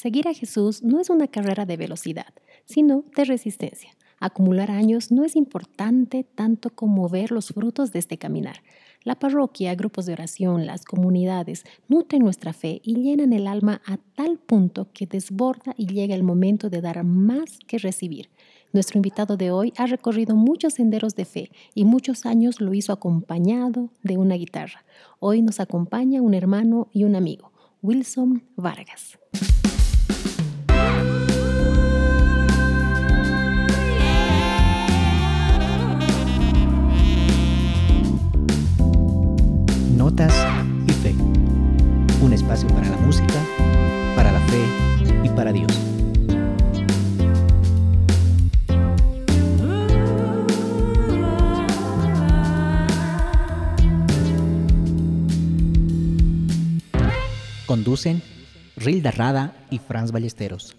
Seguir a Jesús no es una carrera de velocidad, sino de resistencia. Acumular años no es importante tanto como ver los frutos de este caminar. La parroquia, grupos de oración, las comunidades nutren nuestra fe y llenan el alma a tal punto que desborda y llega el momento de dar más que recibir. Nuestro invitado de hoy ha recorrido muchos senderos de fe y muchos años lo hizo acompañado de una guitarra. Hoy nos acompaña un hermano y un amigo, Wilson Vargas. Y Fe. Un espacio para la música, para la fe y para Dios. Conducen Rilda Rada y Franz Ballesteros.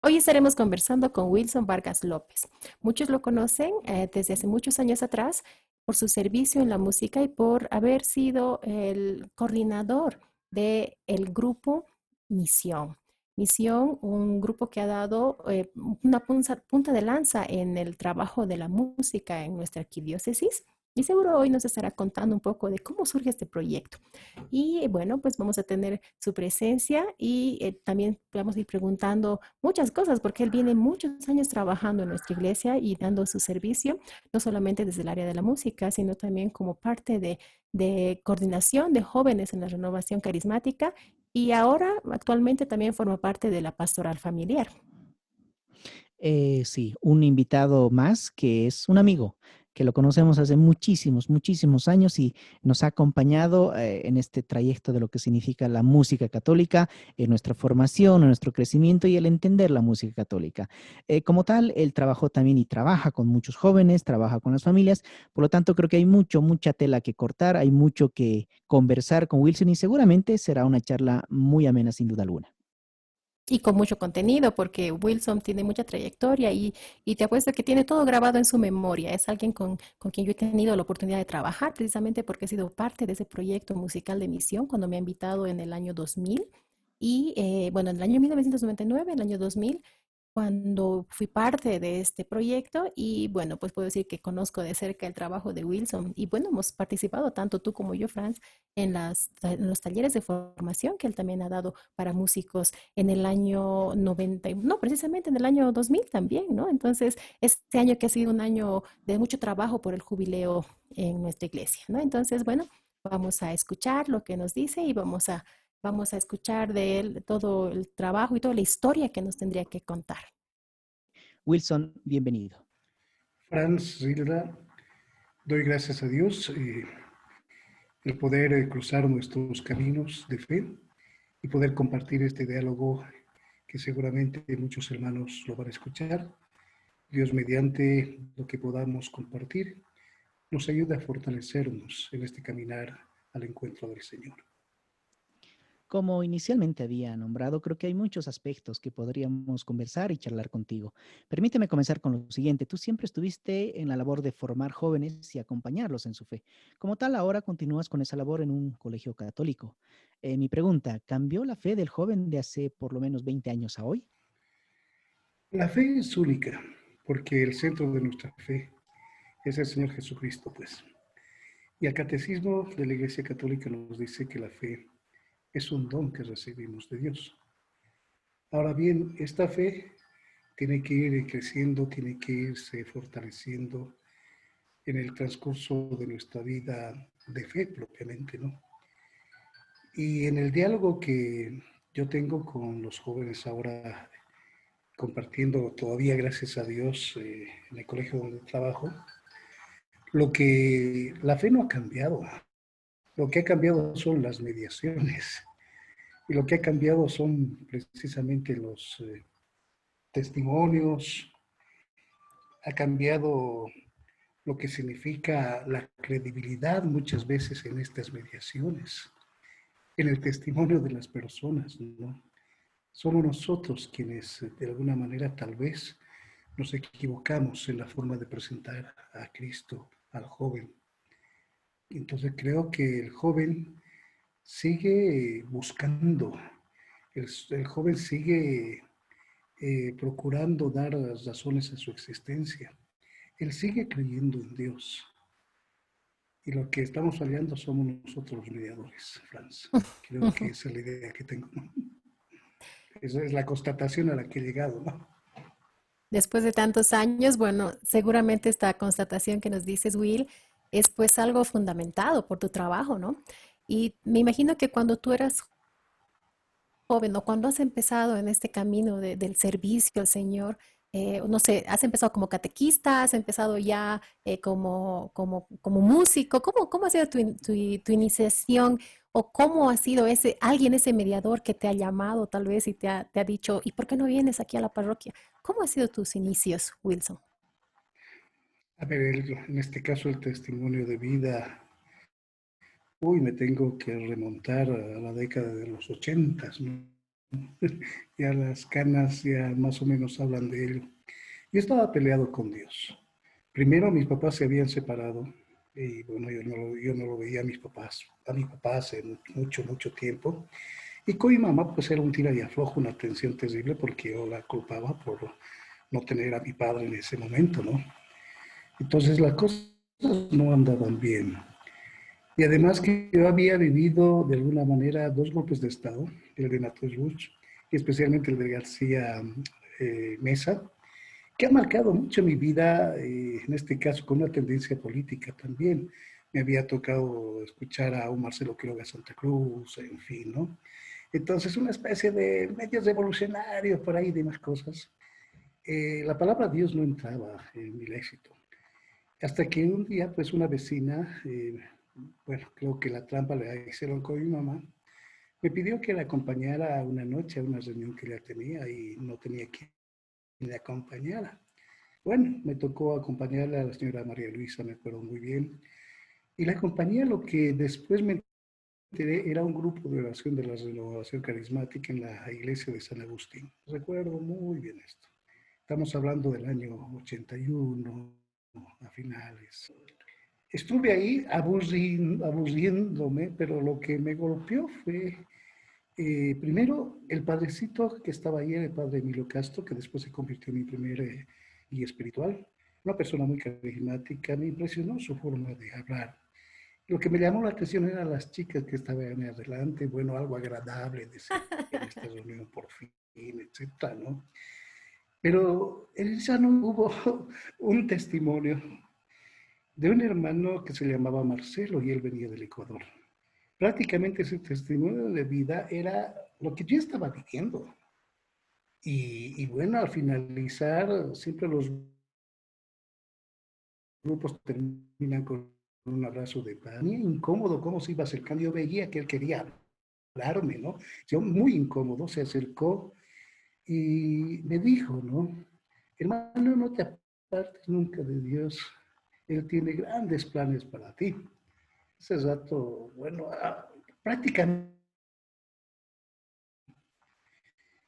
Hoy estaremos conversando con Wilson Vargas López. Muchos lo conocen eh, desde hace muchos años atrás por su servicio en la música y por haber sido el coordinador del el grupo Misión. Misión, un grupo que ha dado eh, una punta de lanza en el trabajo de la música en nuestra arquidiócesis y seguro hoy nos estará contando un poco de cómo surge este proyecto. Y bueno, pues vamos a tener su presencia y eh, también vamos a ir preguntando muchas cosas, porque él viene muchos años trabajando en nuestra iglesia y dando su servicio, no solamente desde el área de la música, sino también como parte de, de coordinación de jóvenes en la renovación carismática y ahora actualmente también forma parte de la pastoral familiar. Eh, sí, un invitado más que es un amigo que lo conocemos hace muchísimos, muchísimos años y nos ha acompañado eh, en este trayecto de lo que significa la música católica, en nuestra formación, en nuestro crecimiento y el entender la música católica. Eh, como tal, él trabajó también y trabaja con muchos jóvenes, trabaja con las familias, por lo tanto creo que hay mucho, mucha tela que cortar, hay mucho que conversar con Wilson y seguramente será una charla muy amena sin duda alguna y con mucho contenido, porque Wilson tiene mucha trayectoria y, y, te apuesto que tiene todo grabado en su memoria. Es alguien con, con, quien yo he tenido la oportunidad de trabajar, precisamente porque he sido parte de ese proyecto musical de misión cuando me ha invitado en el año 2000. Y eh, bueno, en el año 1999, en el año 2000, cuando fui parte de este proyecto y bueno, pues puedo decir que conozco de cerca el trabajo de Wilson y bueno, hemos participado tanto tú como yo, Franz, en, las, en los talleres de formación que él también ha dado para músicos en el año 90, no, precisamente en el año 2000 también, ¿no? Entonces, este año que ha sido un año de mucho trabajo por el jubileo en nuestra iglesia, ¿no? Entonces, bueno, vamos a escuchar lo que nos dice y vamos a Vamos a escuchar de él todo el trabajo y toda la historia que nos tendría que contar. Wilson, bienvenido. Franz Rilda, doy gracias a Dios eh, el poder eh, cruzar nuestros caminos de fe y poder compartir este diálogo que seguramente muchos hermanos lo van a escuchar. Dios mediante lo que podamos compartir nos ayuda a fortalecernos en este caminar al encuentro del Señor. Como inicialmente había nombrado, creo que hay muchos aspectos que podríamos conversar y charlar contigo. Permíteme comenzar con lo siguiente. Tú siempre estuviste en la labor de formar jóvenes y acompañarlos en su fe. Como tal, ahora continúas con esa labor en un colegio católico. Eh, mi pregunta, ¿cambió la fe del joven de hace por lo menos 20 años a hoy? La fe es única, porque el centro de nuestra fe es el Señor Jesucristo, pues. Y el catecismo de la Iglesia Católica nos dice que la fe es un don que recibimos de Dios. Ahora bien, esta fe tiene que ir creciendo, tiene que irse fortaleciendo en el transcurso de nuestra vida de fe propiamente, ¿no? Y en el diálogo que yo tengo con los jóvenes ahora, compartiendo todavía, gracias a Dios, eh, en el colegio donde trabajo, lo que la fe no ha cambiado, lo que ha cambiado son las mediaciones. Y lo que ha cambiado son precisamente los eh, testimonios. Ha cambiado lo que significa la credibilidad muchas veces en estas mediaciones, en el testimonio de las personas. ¿no? Somos nosotros quienes eh, de alguna manera tal vez nos equivocamos en la forma de presentar a Cristo al joven entonces creo que el joven sigue buscando el, joven sigue eh, procurando dar las razones a su existencia. Él sigue creyendo en Dios. Y lo que estamos fallando somos nosotros los mediadores, Franz. Creo que esa es la idea que tengo. Esa es la constatación a la que he llegado. Después de tantos años, bueno, seguramente esta constatación que nos dices, Will, es pues algo fundamentado por tu trabajo, ¿no? Y me imagino que cuando tú eras joven o cuando has empezado en este camino del servicio al Señor, eh, no sé, has empezado como catequista, has empezado ya eh, como, como, como, músico, ¿cómo, cómo ha sido tu, tu, iniciación o cómo ha sido ese alguien, ese mediador que te ha llamado tal vez y te ha, te ha dicho, ¿y por qué no vienes aquí a la parroquia? ¿Cómo han sido tus inicios, Wilson? A ver, en este caso el testimonio de vida, uy, me tengo que remontar a la década de los ochentas, ¿no? ya las canas ya más o menos hablan de ello. Yo estaba peleado con Dios. Primero mis papás se habían separado y bueno, yo no, yo no lo veía a mis papás, a mi papá hace mucho, mucho tiempo. Y con mi mamá pues era un tira y aflojo, una tensión terrible porque yo la culpaba por no tener a mi padre en ese momento, ¿no? Entonces las cosas no andaban bien. Y además que yo había vivido de alguna manera dos golpes de Estado, el de Natos Bush y especialmente el de García eh, Mesa, que ha marcado mucho mi vida, eh, en este caso con una tendencia política también. Me había tocado escuchar a un Marcelo Quiroga Santa Cruz, en fin, ¿no? Entonces, una especie de medios revolucionarios por ahí, de más cosas. Eh, la palabra Dios no entraba en mi éxito. Hasta que un día, pues, una vecina bueno, creo que la trampa la hicieron con mi mamá, me pidió que la acompañara una noche a una reunión que ella tenía y no tenía quien le acompañara. Bueno, me tocó acompañarla a la señora María Luisa, me acuerdo muy bien. Y la acompañé lo que después me enteré era un grupo de oración de la renovación carismática en la iglesia de San Agustín. Recuerdo muy bien esto. Estamos hablando del año 81, a finales. Estuve ahí aburriéndome, pero lo que me golpeó fue, eh, primero, el padrecito que estaba ahí, el padre Emilio Castro, que después se convirtió en mi primer eh, guía espiritual. Una persona muy carismática, me impresionó su forma de hablar. Lo que me llamó la atención eran las chicas que estaban adelante, bueno, algo agradable de en esta reunión por fin, etcétera, ¿no? Pero ya no hubo un testimonio de un hermano que se llamaba Marcelo y él venía del Ecuador. Prácticamente ese testimonio de vida era lo que yo estaba viviendo. Y, bueno, al finalizar, siempre los grupos terminan con un abrazo de paz. incómodo cómo se iba acercando. Yo veía que él quería hablarme, ¿no? Yo muy incómodo, se acercó y me dijo, ¿no? Hermano, no te apartes nunca de Dios. Él tiene grandes planes para ti. Ese rato, bueno, ah, prácticamente.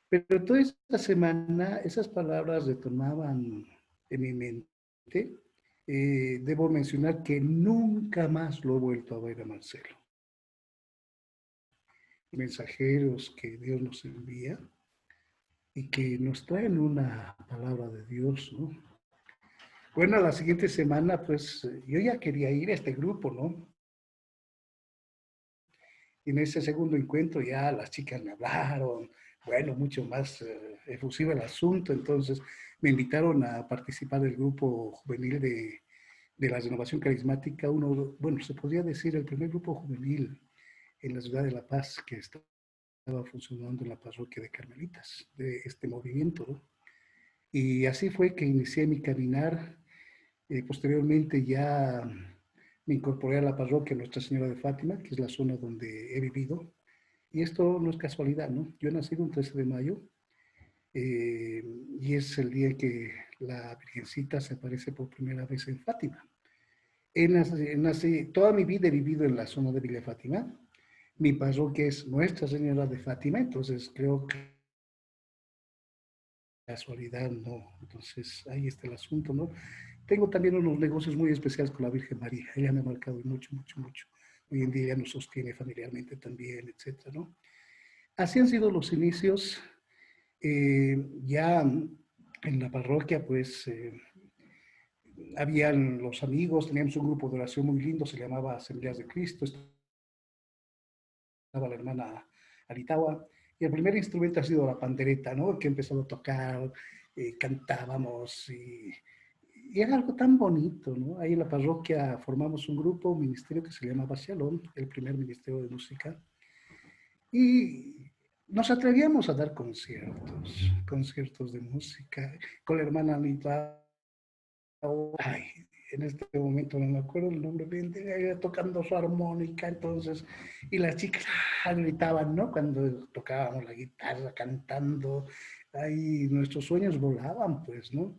Pero toda esta semana esas palabras retornaban en mi mente. Eh, debo mencionar que nunca más lo he vuelto a ver a Marcelo. Mensajeros que Dios nos envía y que nos traen una palabra de Dios, ¿no? Bueno, la siguiente semana, pues yo ya quería ir a este grupo, ¿no? Y en ese segundo encuentro ya las chicas me hablaron, bueno, mucho más eh, efusivo el asunto, entonces me invitaron a participar del grupo juvenil de, de la renovación carismática, uno, bueno, se podría decir el primer grupo juvenil en la ciudad de La Paz que estaba funcionando en la parroquia de Carmelitas, de este movimiento, ¿no? Y así fue que inicié mi caminar eh, posteriormente ya me incorporé a la parroquia Nuestra Señora de Fátima, que es la zona donde he vivido. Y esto no es casualidad, ¿no? Yo he nacido un 13 de mayo eh, y es el día que la Virgencita se aparece por primera vez en Fátima. He nací, toda mi vida he vivido en la zona de Villa Fátima. Mi parroquia es Nuestra Señora de Fátima, entonces creo que casualidad no. Entonces ahí está el asunto, ¿no? Tengo también unos negocios muy especiales con la Virgen María. Ella me ha marcado mucho, mucho, mucho. Hoy en día ella nos sostiene familiarmente también, etcétera, ¿no? Así han sido los inicios. Eh, ya en la parroquia, pues, eh, habían los amigos, teníamos un grupo de oración muy lindo, se llamaba Asambleas de Cristo, estaba la hermana Aritawa, y el primer instrumento ha sido la pandereta, ¿no? Que empezó a tocar, eh, cantábamos y, y, era algo tan bonito, ¿no? Ahí en la parroquia formamos un grupo, un ministerio que se llamaba Shalom, el primer ministerio de música, y nos atrevíamos a dar conciertos, conciertos de música, con la hermana Anita. Ay, en este momento no me acuerdo el nombre bien, tocando su armónica, entonces, y las chicas ah, gritaban, ¿no? Cuando tocábamos la guitarra, cantando, ahí nuestros sueños volaban, pues, ¿no?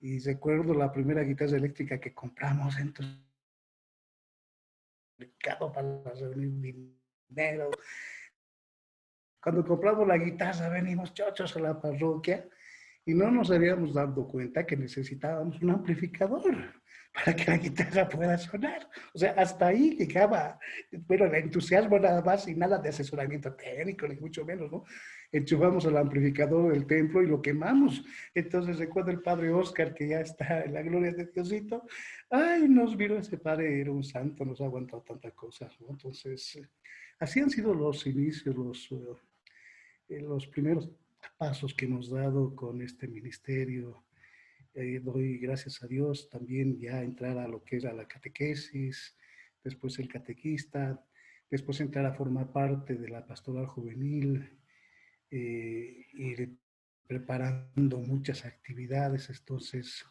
Y recuerdo la primera guitarra eléctrica que compramos, entonces, mercado para reunir dinero. Cuando compramos la guitarra, venimos chochos a la parroquia y no nos habíamos dado cuenta que necesitábamos un amplificador para que la guitarra pueda sonar. O sea, hasta ahí llegaba, bueno, el entusiasmo nada más y nada de asesoramiento técnico, ni mucho menos, ¿no? Enchufamos el amplificador del templo y lo quemamos. Entonces recuerdo el padre Oscar, que ya está en la gloria de Diosito, ay, nos vio ese padre, era un santo, nos ha aguantado tantas cosas, ¿no? Entonces, así han sido los inicios, los, eh, los primeros pasos que hemos dado con este ministerio, eh, doy gracias a Dios también ya entrar a lo que era la catequesis, después el catequista, después entrar a formar parte de la pastoral juvenil, eh, ir preparando muchas actividades. Entonces,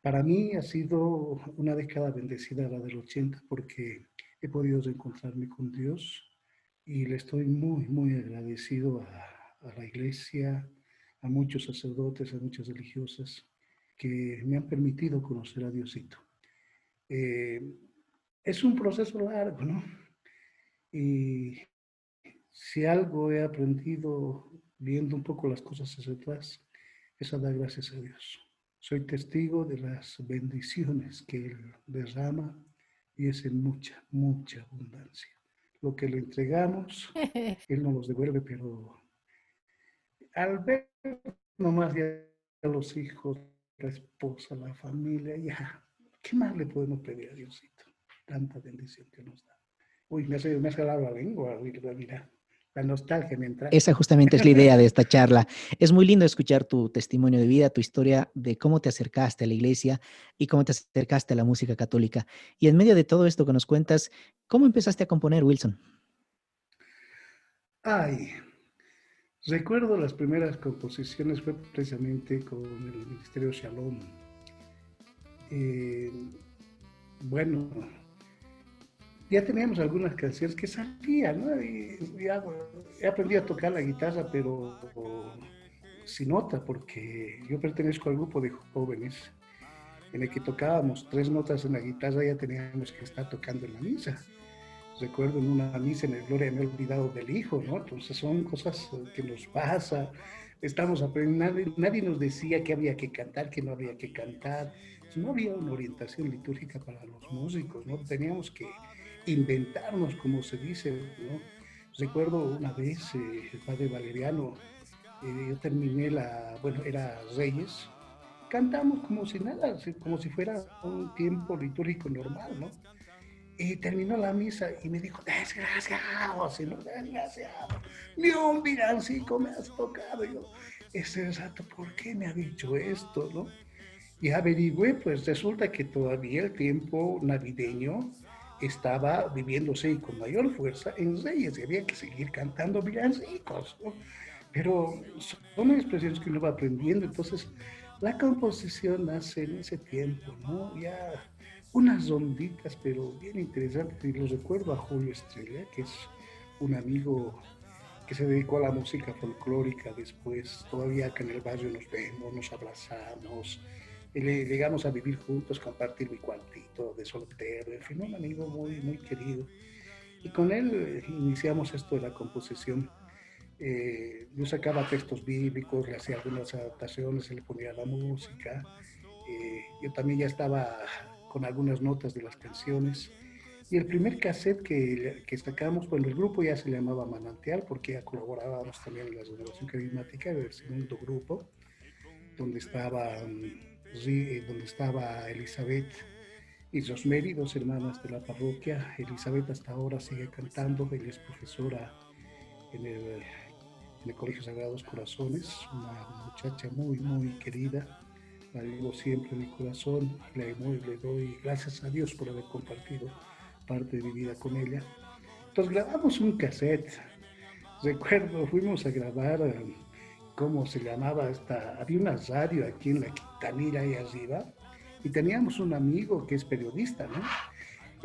para mí ha sido una década bendecida la del 80 porque he podido reencontrarme con Dios y le estoy muy, muy agradecido a la iglesia, a muchos sacerdotes, a muchas religiosas que me han permitido conocer a Diosito. Eh, es un proceso largo, ¿no? Y si algo he aprendido viendo un poco las cosas hacia atrás, es a dar gracias a Dios. Soy testigo de las bendiciones que Él derrama y es en mucha, mucha abundancia. Lo que le entregamos, Él nos los devuelve, pero al ver nomás ya los hijos la esposa, la familia, ya. ¿Qué más le podemos pedir a Diosito? Tanta bendición que nos da. Uy, me hace, me hace la lengua, mira. La nostalgia me entra. Esa justamente es la idea de esta charla. Es muy lindo escuchar tu testimonio de vida, tu historia de cómo te acercaste a la iglesia y cómo te acercaste a la música católica. Y en medio de todo esto que nos cuentas, ¿cómo empezaste a componer, Wilson? Ay, Recuerdo las primeras composiciones fue precisamente con el Ministerio Shalom. Eh, bueno, ya teníamos algunas canciones que salían, ¿no? Y ya, he aprendido a tocar la guitarra, pero sin nota, porque yo pertenezco al grupo de jóvenes en el que tocábamos tres notas en la guitarra, ya teníamos que estar tocando en la misa recuerdo en una misa en el Gloria me he olvidado del hijo, ¿no? Entonces son cosas que nos pasa, estamos aprendiendo, nadie, nos decía que había que cantar, que no había que cantar, no había una orientación litúrgica para los músicos, ¿no? Teníamos que inventarnos, como se dice, ¿no? Recuerdo una vez eh, el padre Valeriano, eh, yo terminé la, bueno, era Reyes, cantamos como si nada, como si fuera un tiempo litúrgico normal, ¿no? Y terminó la misa y me dijo, desgraciado, no desgraciado, ni un villancico me has tocado. yo, es exacto, ¿por qué me ha dicho esto? ¿no? Y averigüé, pues resulta que todavía el tiempo navideño estaba viviéndose con mayor fuerza en Reyes y había que seguir cantando villancicos. ¿no? Pero son expresiones que uno va aprendiendo, entonces la composición nace en ese tiempo, ¿no? Ya unas onditas, pero bien interesantes. Y los recuerdo a Julio Estrella, que es un amigo que se dedicó a la música folclórica después. Todavía acá en el barrio nos vemos, nos abrazamos, llegamos a vivir juntos, compartir mi cuartito de soltero, en fin, un amigo muy, muy querido. Y con él eh, iniciamos esto de la composición. Eh, yo sacaba textos bíblicos, le hacía algunas adaptaciones, se le ponía la música. Eh, yo también ya estaba con algunas notas de las canciones. Y el primer cassette que, que sacamos, bueno, el grupo ya se llamaba Manantial porque ya colaborábamos también en la renovación carismática del segundo grupo, donde estaba, mm, donde estaba Elizabeth y Rosemary, dos hermanas de la parroquia. Elizabeth hasta ahora sigue cantando, ella es profesora en el, en el Colegio Sagrados Corazones, una muchacha muy, muy querida la digo siempre en mi corazón, le, le doy gracias a Dios por haber compartido parte de mi vida con ella. Entonces grabamos un cassette. Recuerdo, fuimos a grabar, ¿cómo se llamaba esta? Había una radio aquí en la Quintanilla ahí arriba y teníamos un amigo que es periodista, ¿no?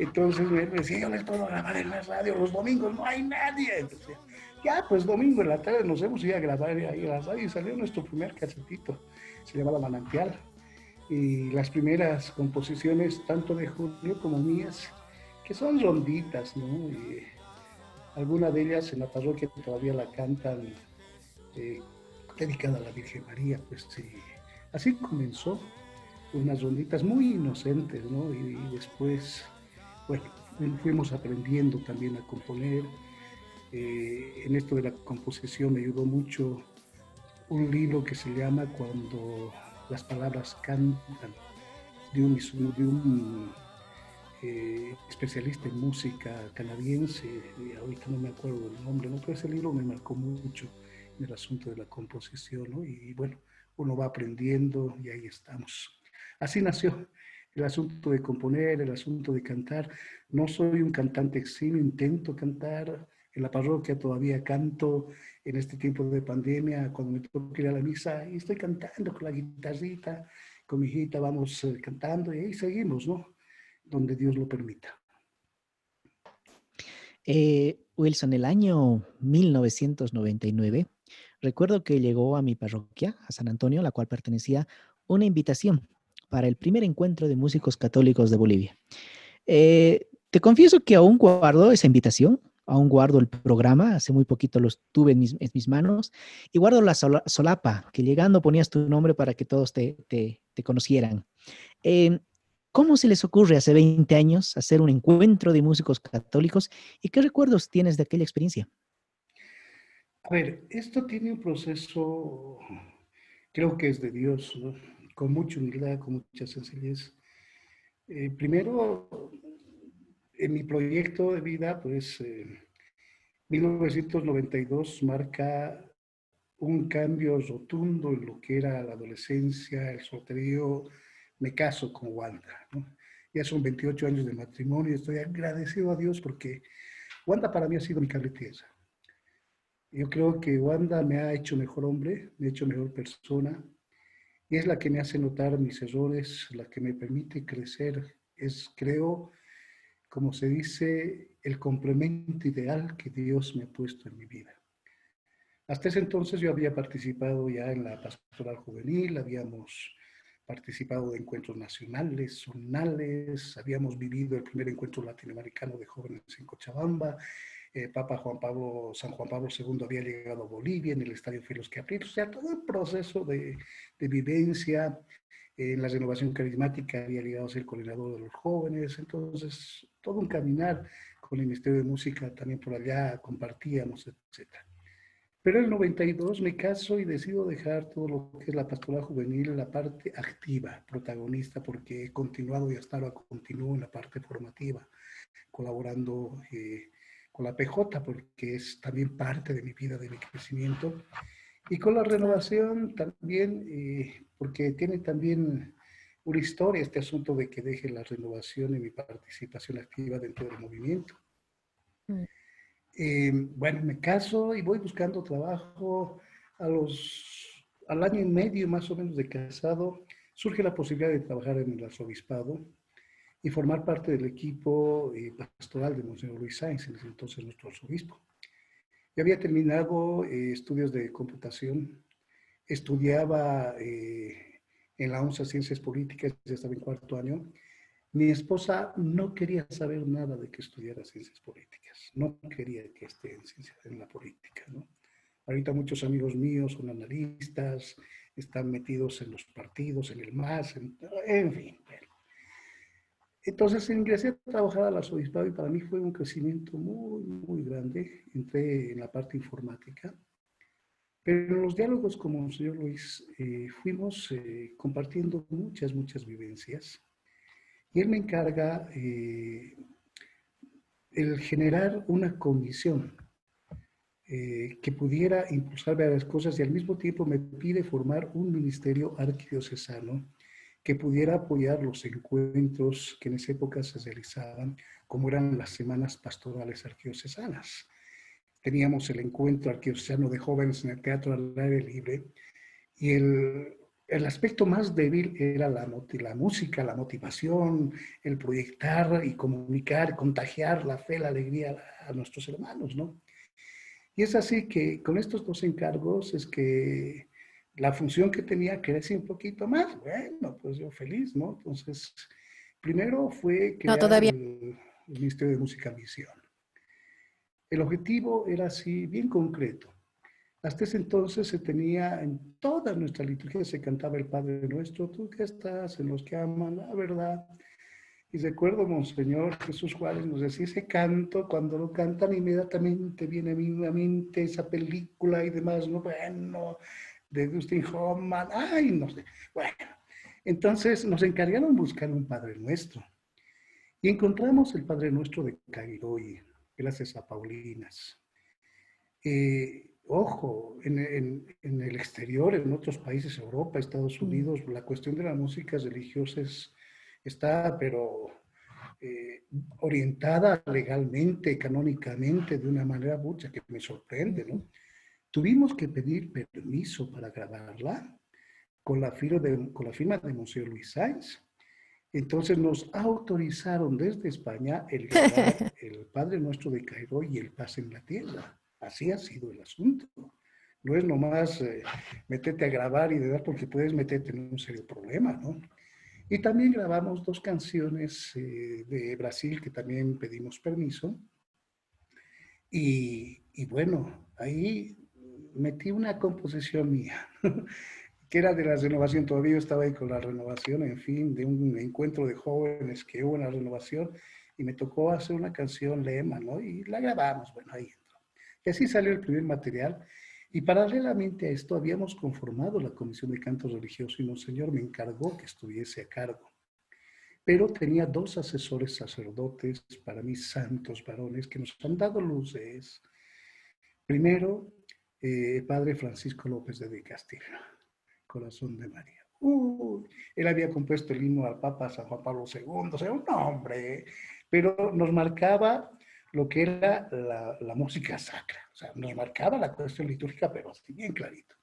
Entonces me decía, yo les puedo grabar en la radio, los domingos no hay nadie. Entonces, ya, pues domingo en la tarde nos hemos ido a grabar ahí en la radio y salió nuestro primer casetito se llamaba Manantial. Y las primeras composiciones, tanto de Julio como mías, que son ronditas, ¿no? Y alguna de ellas en la parroquia todavía la cantan, eh, dedicada a la Virgen María, pues sí. Así comenzó, unas ronditas muy inocentes, ¿no? Y, después, bueno, fuimos aprendiendo también a componer. Eh, en esto de la composición me ayudó mucho un libro que se llama Cuando las palabras cantan, de un, de un eh, especialista en música canadiense, ahorita no me acuerdo del nombre, ¿no? pero ese libro me marcó mucho en el asunto de la composición, ¿no? y bueno, uno va aprendiendo y ahí estamos. Así nació el asunto de componer, el asunto de cantar. No soy un cantante eximio, intento cantar, en la parroquia todavía canto en este tiempo de pandemia, cuando me toca ir a la misa, y estoy cantando con la guitarrita, con mi hijita vamos eh, cantando y ahí seguimos, ¿no? Donde Dios lo permita. Eh, Wilson, el año 1999, recuerdo que llegó a mi parroquia, a San Antonio, la cual pertenecía, una invitación para el primer encuentro de músicos católicos de Bolivia. Eh, te confieso que aún guardo esa invitación, aún guardo el programa, hace muy poquito los tuve en mis, manos, y guardo la solapa, que llegando ponías tu nombre para que todos te, conocieran. Em, ¿Cómo se les ocurre hace 20 años hacer un encuentro de músicos católicos y qué recuerdos tienes de aquella experiencia? A ver, esto tiene un proceso, creo que es de Dios, con mucha humildad, con mucha sencillez. Eh, primero, en mi proyecto de vida, pues 1992 eh, marca un cambio rotundo en lo que era la adolescencia, el solterío. Me caso con Wanda. Ya son 28 años de matrimonio y estoy agradecido a Dios porque Wanda para mí ha sido mi carretera. Yo creo que Wanda me ha hecho mejor hombre, me ha hecho mejor persona y es la que me hace notar mis errores, la que me permite crecer. Es, creo, como se dice, el complemento ideal que Dios me ha puesto en mi vida. Hasta ese entonces yo había participado ya en la pastoral juvenil, habíamos participado de encuentros nacionales, zonales, habíamos vivido el primer encuentro latinoamericano de jóvenes en Cochabamba, eh, Papa Juan Pablo, San Juan Pablo II había llegado a Bolivia en el Estadio Filos Capriles, o sea, todo el proceso de, de vivencia, en la renovación carismática había llegado a ser coordinador de los jóvenes, entonces todo un caminar con el Ministerio de Música también por allá, compartíamos, etc. Pero en el 92 me caso y decido dejar todo lo que es la pastoral juvenil, la parte activa, protagonista, porque he continuado y hasta ahora continúo en la parte formativa, colaborando eh, con la PJ, porque es también parte de mi vida, de mi crecimiento. Y con la renovación también, eh, porque tiene también una historia este asunto de que deje la renovación y mi participación activa dentro del movimiento. Mm. Eh, bueno, me caso y voy buscando trabajo. A los, al año y medio más o menos de casado, surge la posibilidad de trabajar en el arzobispado y formar parte del equipo eh, pastoral de Monseñor Luis Sáenz, entonces nuestro arzobispo. Había terminado eh, estudios de computación, estudiaba en la UNSA Ciencias Políticas, ya estaba en cuarto año. Mi esposa no quería saber nada de que estudiara ciencias políticas, no quería que esté en, ciencia, en la política. ¿no? Ahorita muchos amigos míos son analistas, están metidos en los partidos, en el MAS, en, fin. Entonces ingresé a trabajar a la Arzobispado y para mí fue un crecimiento muy, muy grande. Entré en la parte informática. Pero en los diálogos como el señor Luis eh, fuimos eh, compartiendo muchas, muchas vivencias. Y él me encarga eh, el generar una comisión que pudiera impulsar varias cosas y al mismo tiempo me pide formar un ministerio arquidiocesano que pudiera apoyar los encuentros que en esa época se realizaban, como eran las semanas pastorales arquiocesanas. Teníamos el encuentro arquidiocesano de jóvenes en el teatro al aire libre y el, el aspecto más débil era la, la, música, la motivación, el proyectar y comunicar, contagiar la fe, la alegría a nuestros hermanos, ¿no? Y es así que con estos dos encargos es que la función que tenía crece un poquito más. Bueno, pues yo feliz, ¿no? Entonces, primero fue crear todavía. El, el, Ministerio de Música Misión. El objetivo era así, bien concreto. Hasta ese entonces se tenía en toda nuestra liturgia, se cantaba el Padre Nuestro, tú que estás en los que aman la verdad. Y recuerdo, Monseñor Jesús Juárez nos decía ese canto, cuando lo cantan inmediatamente viene a mi mente esa película y demás, ¿no? Bueno, de Dustin Hoffman, ay, no sé. Bueno, entonces nos encargaron buscar un Padre Nuestro. Y encontramos el Padre Nuestro de Cairoy, gracias a Paulinas. Eh, ojo, en, en, en, el exterior, en otros países, Europa, Estados Unidos, la cuestión de las músicas religiosas está, pero eh, orientada legalmente, canónicamente, de una manera mucha que me sorprende, ¿no? Tuvimos que pedir permiso para grabarla con la firma de, con la firma de Museo Luis Sáenz. Entonces nos autorizaron desde España el grabar el Padre Nuestro de Cairo y el Paz en la Tierra. Así ha sido el asunto. No es nomás eh, meterte a grabar y de verdad porque puedes meterte en un serio problema, ¿no? Y también grabamos dos canciones eh, de Brasil que también pedimos permiso. Y, y bueno, ahí metí una composición mía, que era de la renovación, todavía estaba ahí con la renovación, en fin, de un encuentro de jóvenes que hubo en la renovación, y me tocó hacer una canción lema, ¿no? Y la grabamos, bueno, ahí entró. Y así salió el primer material. Y paralelamente a esto habíamos conformado la Comisión de Cantos Religiosos y Monseñor me encargó que estuviese a cargo. Pero tenía dos asesores sacerdotes, para mí santos varones, que nos han dado luces. Primero, eh, padre Francisco López de Castillo, Corazón de María. Uh, él había compuesto el himno al Papa San Juan Pablo II, o sea, un hombre, pero nos marcaba lo que era la, la, música sacra, o sea, nos marcaba la cuestión litúrgica, pero así bien clarito.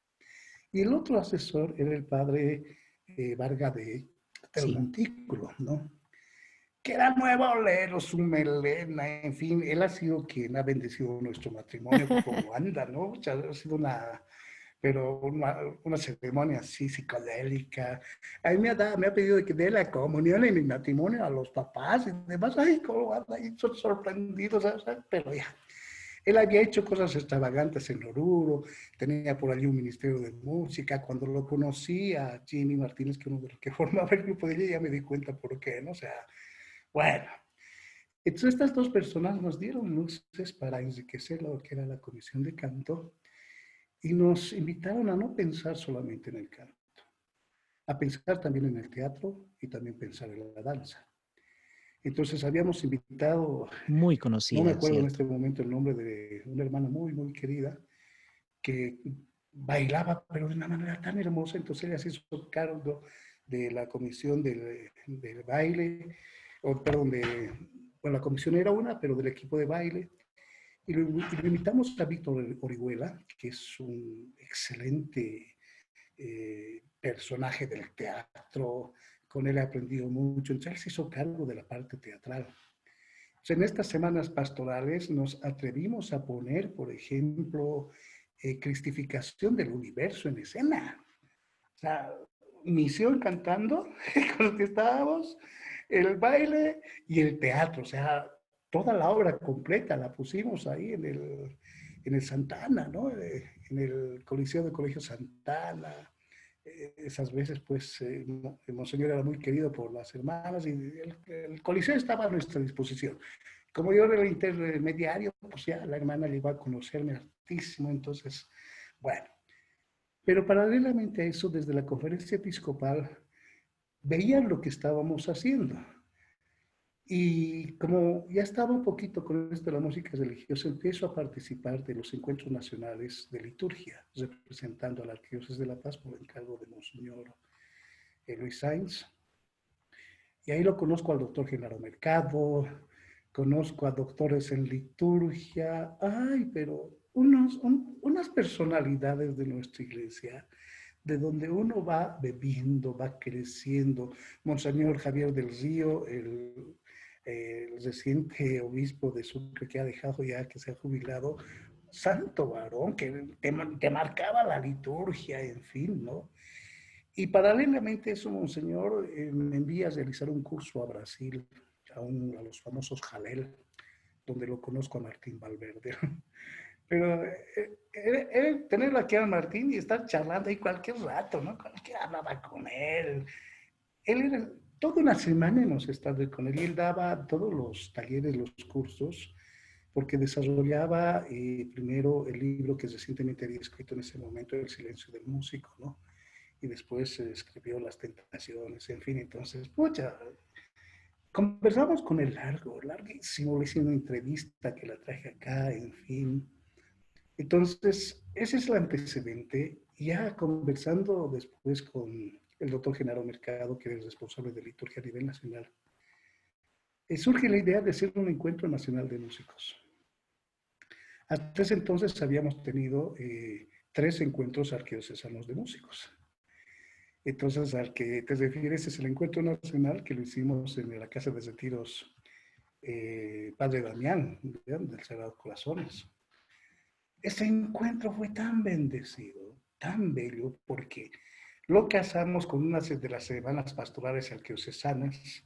Y el otro asesor era el padre eh, Varga de, del sí. Montículo, ¿no? Que era nueva olero, su melena, en fin, él ha sido quien ha bendecido nuestro matrimonio como anda, ¿no? O sea, ha sido una, pero una, una, ceremonia así psicodélica. A mí me ha, dado, me ha pedido que dé la comunión en mi matrimonio a los papás y demás, ay, cómo anda, ahí son sorprendidos, ¿sabes? pero ya. Él había hecho cosas extravagantes en Oruro, tenía por allí un ministerio de música. Cuando lo conocí a Jimmy Martínez, que uno de los que formaba el grupo de ella, ya me di cuenta por qué, ¿no? O sea, bueno, entonces estas dos personas nos dieron luces para enriquecer lo que era la comisión de canto y nos invitaron a no pensar solamente en el canto, a pensar también en el teatro y también pensar en la danza. Entonces habíamos invitado, muy conocida, no me acuerdo ¿cierto? en este momento el nombre de una hermana muy, muy querida, que bailaba, pero de una manera tan hermosa, entonces ella se hizo cargo de la comisión del, del baile, o perdón, de, bueno, la comisión era una, pero del equipo de baile. Y lo, lo invitamos a Víctor Orihuela, que es un excelente eh, personaje del teatro, con él he aprendido mucho, entonces él se hizo cargo de la parte teatral. Entonces, en estas semanas pastorales nos atrevimos a poner, por ejemplo, eh, cristificación del universo en escena. O sea, misión cantando con los que estábamos, el baile y el teatro, o sea, toda la obra completa la pusimos ahí en el, en el Santana, ¿no? Eh, en el Coliseo de Colegio Santana, eh, esas veces, pues, eh, el Monseñor era muy querido por las hermanas y el, coliseo estaba a nuestra disposición. Como yo era el intermediario, pues ya la hermana llegó a conocerme altísimo, entonces, bueno. Pero paralelamente a eso, desde la conferencia episcopal, veían lo que estábamos haciendo. Y como ya estaba un poquito con esto de la música religiosa, empiezo a participar de los encuentros nacionales de liturgia, representando a la Arquidiócesis de La Paz por encargo de Monseñor Luis Sainz. Y ahí lo conozco al doctor Genaro Mercado, conozco a doctores en liturgia, ay, pero unos, unas personalidades de nuestra iglesia, de donde uno va bebiendo, va creciendo. Monseñor Javier del Río, el reciente obispo de Sucre que ha dejado ya, que se ha jubilado, santo varón, que te, marcaba la liturgia, en fin, ¿no? Y paralelamente eso, Monseñor, eh, me envía a realizar un curso a Brasil, a, a los famosos Jalel, donde lo conozco a Martín Valverde. Pero eh, eh, tenerlo aquí a Martín y estar charlando ahí cualquier rato, ¿no? Cualquier hablaba con él. Él era toda una semana hemos estado con él y él daba todos los talleres, los cursos, porque desarrollaba eh, primero el libro que recientemente había escrito en ese momento, El silencio del músico, ¿no? Y después escribió Las tentaciones, en fin, entonces, pucha, conversamos con él largo, larguísimo, le hice una entrevista que la traje acá, en fin. Entonces, ese es el antecedente. Ya conversando después con el doctor Genaro Mercado, que es responsable de liturgia a nivel nacional, eh, surge la idea de hacer un encuentro nacional de músicos. Hasta ese entonces habíamos tenido eh, tres encuentros arqueocesanos de músicos. Entonces, al que te refieres es el encuentro nacional que lo hicimos en la Casa de Retiros eh, Padre Damián, del Sagrado Corazones. Ese encuentro fue tan bendecido, tan bello, porque lo casamos con una de las semanas pastorales arqueocesanas,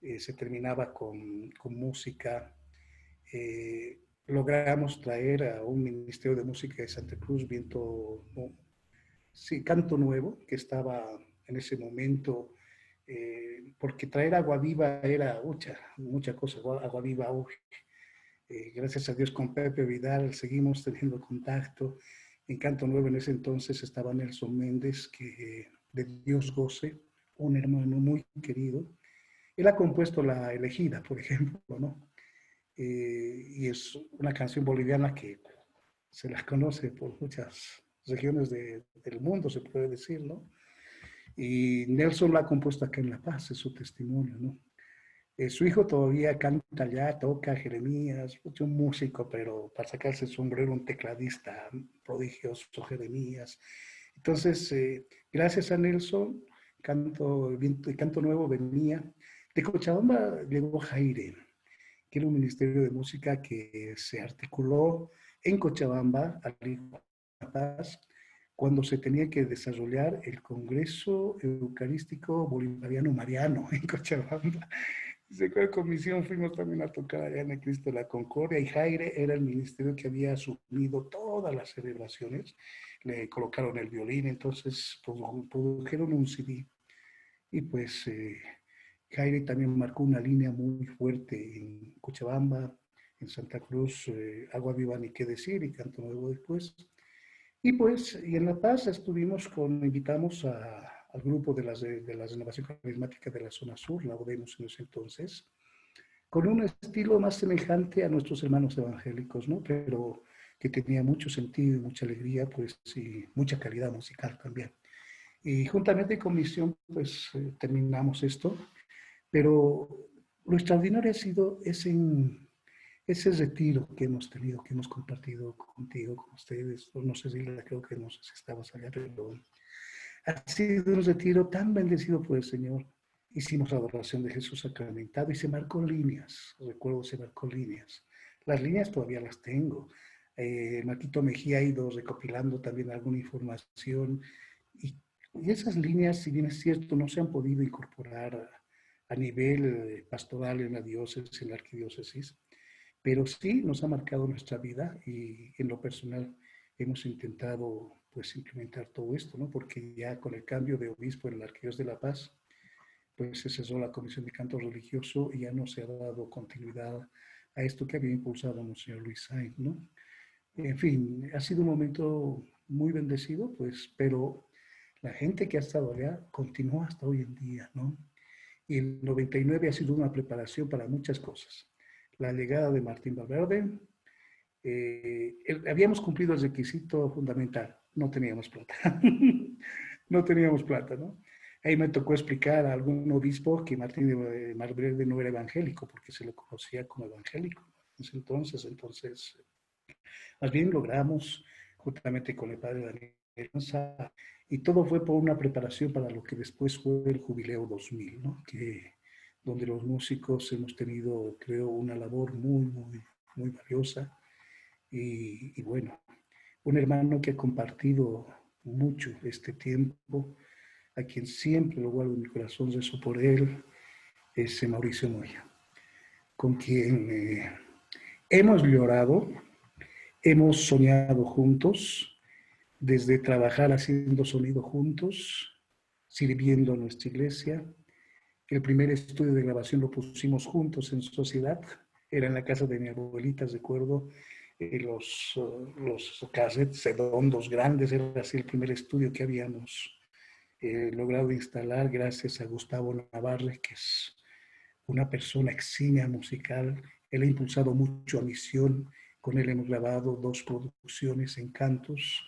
eh, se terminaba con, con música. Eh, logramos traer a un Ministerio de Música de Santa Cruz, Viento, sí, Canto Nuevo, que estaba en ese momento, eh, porque traer agua viva era mucha, mucha cosa, agua viva, gracias a Dios con Pepe Vidal seguimos teniendo contacto en Canto Nuevo en ese entonces estaba Nelson Méndez, que de Dios goce, un hermano muy querido. Él ha compuesto La Elegida, por ejemplo, ¿no? Eh, y es una canción boliviana que se la conoce por muchas regiones del mundo, se puede decir, ¿no? Y Nelson la ha compuesto acá en La Paz, es su testimonio, ¿no? Eh, su hijo todavía canta ya, toca Jeremías, es un músico, pero para sacarse el sombrero, un tecladista prodigioso, Jeremías. Entonces, eh, gracias a Nelson, Canto, Canto Nuevo venía. De Cochabamba llegó Jaire, que era un ministerio de música que se articuló en Cochabamba, al Paz, cuando se tenía que desarrollar el Congreso Eucarístico Bolivariano Mariano en Cochabamba. ¿Se acuerda comisión? Fuimos también a tocar allá en el Cristo de la Concordia y Jaire era el ministerio que había asumido todas las celebraciones. Le colocaron el violín, entonces produjeron un CD. Y pues eh, Jaire también marcó una línea muy fuerte en Cochabamba, en Santa Cruz, eh, Agua Viva ni qué decir, y Canto Nuevo después. Y pues, y en La Paz estuvimos con, invitamos a al grupo de, las, de, la renovación carismática de la zona sur, la Odemos en ese entonces, con un estilo más semejante a nuestros hermanos evangélicos, ¿no? Pero que tenía mucho sentido y mucha alegría, pues, y mucha calidad musical también. Y juntamente con Misión, pues, eh, terminamos esto, pero lo extraordinario ha sido ese, ese retiro que hemos tenido, que hemos compartido contigo, con ustedes, no sé si creo que no sé si estabas allá, pero ha sido un retiro tan bendecido por el Señor. Hicimos la adoración de Jesús sacramentado y se marcó líneas. Recuerdo, se marcó líneas. Las líneas todavía las tengo. Eh, Marquito Mejía ha ido recopilando también alguna información. Y, esas líneas, si bien es cierto, no se han podido incorporar a, nivel eh, pastoral en la diócesis, en la arquidiócesis, pero sí nos ha marcado nuestra vida y en lo personal hemos intentado pues implementar todo esto, ¿no? Porque ya con el cambio de obispo en el Arquidiócesis de La Paz, pues se cesó la Comisión de Canto Religioso y ya no se ha dado continuidad a esto que había impulsado Monseñor Luis Sainz, ¿no? En fin, ha sido un momento muy bendecido, pues, pero la gente que ha estado allá continúa hasta hoy en día, ¿no? Y el 99 ha sido una preparación para muchas cosas. La llegada de Martín Valverde, eh, habíamos cumplido el requisito fundamental, no teníamos plata. no teníamos plata, ¿no? Ahí me tocó explicar a algún obispo que Martín de Valverde no era evangélico, porque se lo conocía como evangélico. Entonces, entonces, más bien logramos, juntamente con el padre Daniel y todo fue por una preparación para lo que después fue el Jubileo 2000, ¿no? que, donde los músicos hemos tenido, creo, una labor muy, muy, muy valiosa. Y, y bueno, un hermano que ha compartido mucho este tiempo, a quien siempre lo guardo en mi corazón, rezo por él, es Mauricio Moya, con quien eh, hemos llorado, hemos soñado juntos, desde trabajar haciendo sonido juntos, sirviendo a nuestra iglesia. El primer estudio de grabación lo pusimos juntos en sociedad, era en la casa de mi abuelita, recuerdo, eh, los, los cassettes redondos grandes, era así el primer estudio que habíamos eh, logrado instalar gracias a Gustavo Navarre, que es una persona eximia musical. Él ha impulsado mucho a Misión, con él hemos grabado dos producciones en cantos.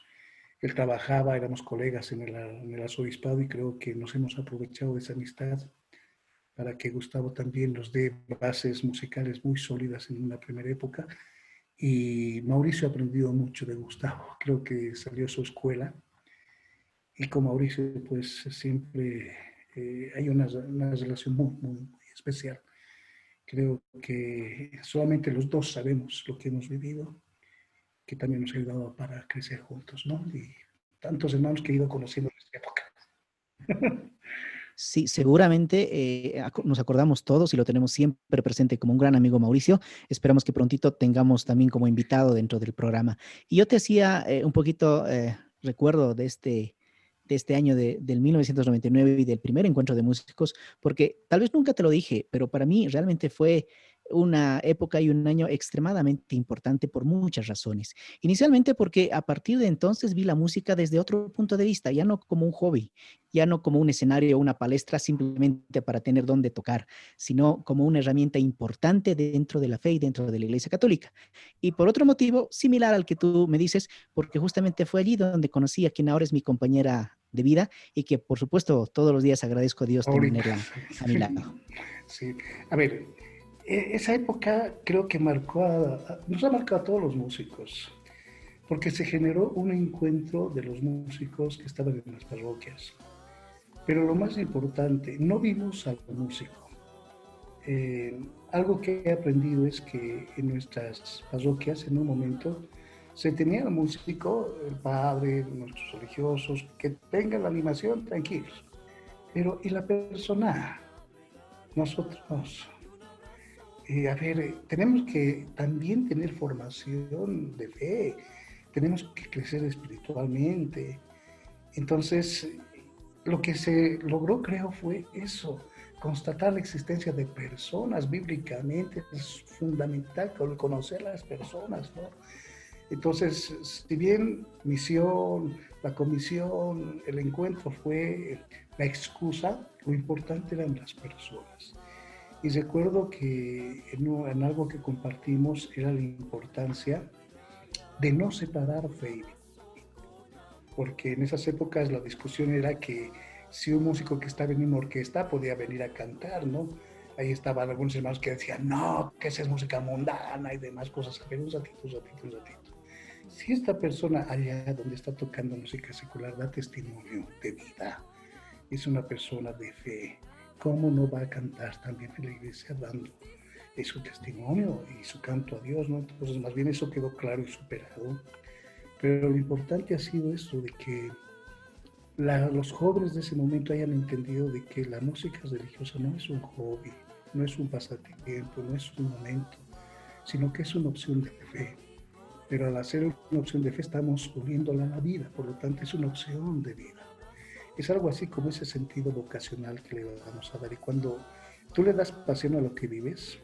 Él trabajaba, éramos colegas en el, en el arzobispado y creo que nos hemos aprovechado de esa amistad para que Gustavo también nos dé bases musicales muy sólidas en una primera época y Mauricio ha aprendido mucho de Gustavo. Creo que salió a su escuela. Y con Mauricio, pues siempre eh, hay una, relación muy, muy, especial. Creo que solamente los dos sabemos lo que hemos vivido, que también nos ha ayudado para crecer juntos, ¿no? Y tantos hermanos que he ido conociendo en esta época. Sí, seguramente eh, nos acordamos todos y lo tenemos siempre presente como un gran amigo Mauricio. Esperamos que prontito tengamos también como invitado dentro del programa. Y yo te hacía eh, un poquito eh, recuerdo de este, de este año de, del 1999 y del primer encuentro de músicos, porque tal vez nunca te lo dije, pero para mí realmente fue una época y un año extremadamente importante por muchas razones. Inicialmente porque a partir de entonces vi la música desde otro punto de vista, ya no como un hobby, ya no como un escenario o una palestra simplemente para tener donde tocar, sino como una herramienta importante dentro de la fe y dentro de la Iglesia Católica. Y por otro motivo, similar al que tú me dices, porque justamente fue allí donde conocí a quien ahora es mi compañera de vida y que por supuesto todos los días agradezco a Dios tenerla a mi lado. Sí, a ver, esa época creo que marcó a, nos ha marcado a todos los músicos, porque se generó un encuentro de los músicos que estaban en las parroquias. Pero lo más importante, no vimos al músico. Eh, algo que he aprendido es que en nuestras parroquias, en un momento, se tenía el músico, el padre, nuestros religiosos, que tengan la animación tranquilos. Pero, ¿y la persona? Nosotros eh, a ver, tenemos que también tener formación de fe, tenemos que crecer espiritualmente. Entonces, lo que se logró, creo, fue eso, constatar la existencia de personas bíblicamente, es fundamental conocer a las personas, ¿no? Entonces, si bien misión, la comisión, el encuentro fue la excusa, lo importante eran las personas. Y recuerdo que en, algo que compartimos era la importancia de no separar fe y porque en esas épocas la discusión era que si un músico que estaba en una orquesta podía venir a cantar, ¿no? Ahí estaban algunos hermanos que decían, no, que esa es música mundana y demás cosas. A ver, un ratito, un ratito, un ratito. Si esta persona allá donde está tocando música secular da testimonio de vida, es una persona de fe, ¿cómo no va a cantar también en la iglesia dando su testimonio y su canto a Dios? ¿no? Entonces, más bien eso quedó claro y superado. Pero lo importante ha sido esto de que los jóvenes de ese momento hayan entendido de que la música religiosa no es un hobby, no es un pasatiempo, no es un momento, sino que es una opción de fe. pero al hacer una opción de fe estamos uniéndola a la vida, por lo tanto es una opción de vida. Es algo así como ese sentido vocacional que le vamos a dar y cuando tú le das pasión a lo que vives,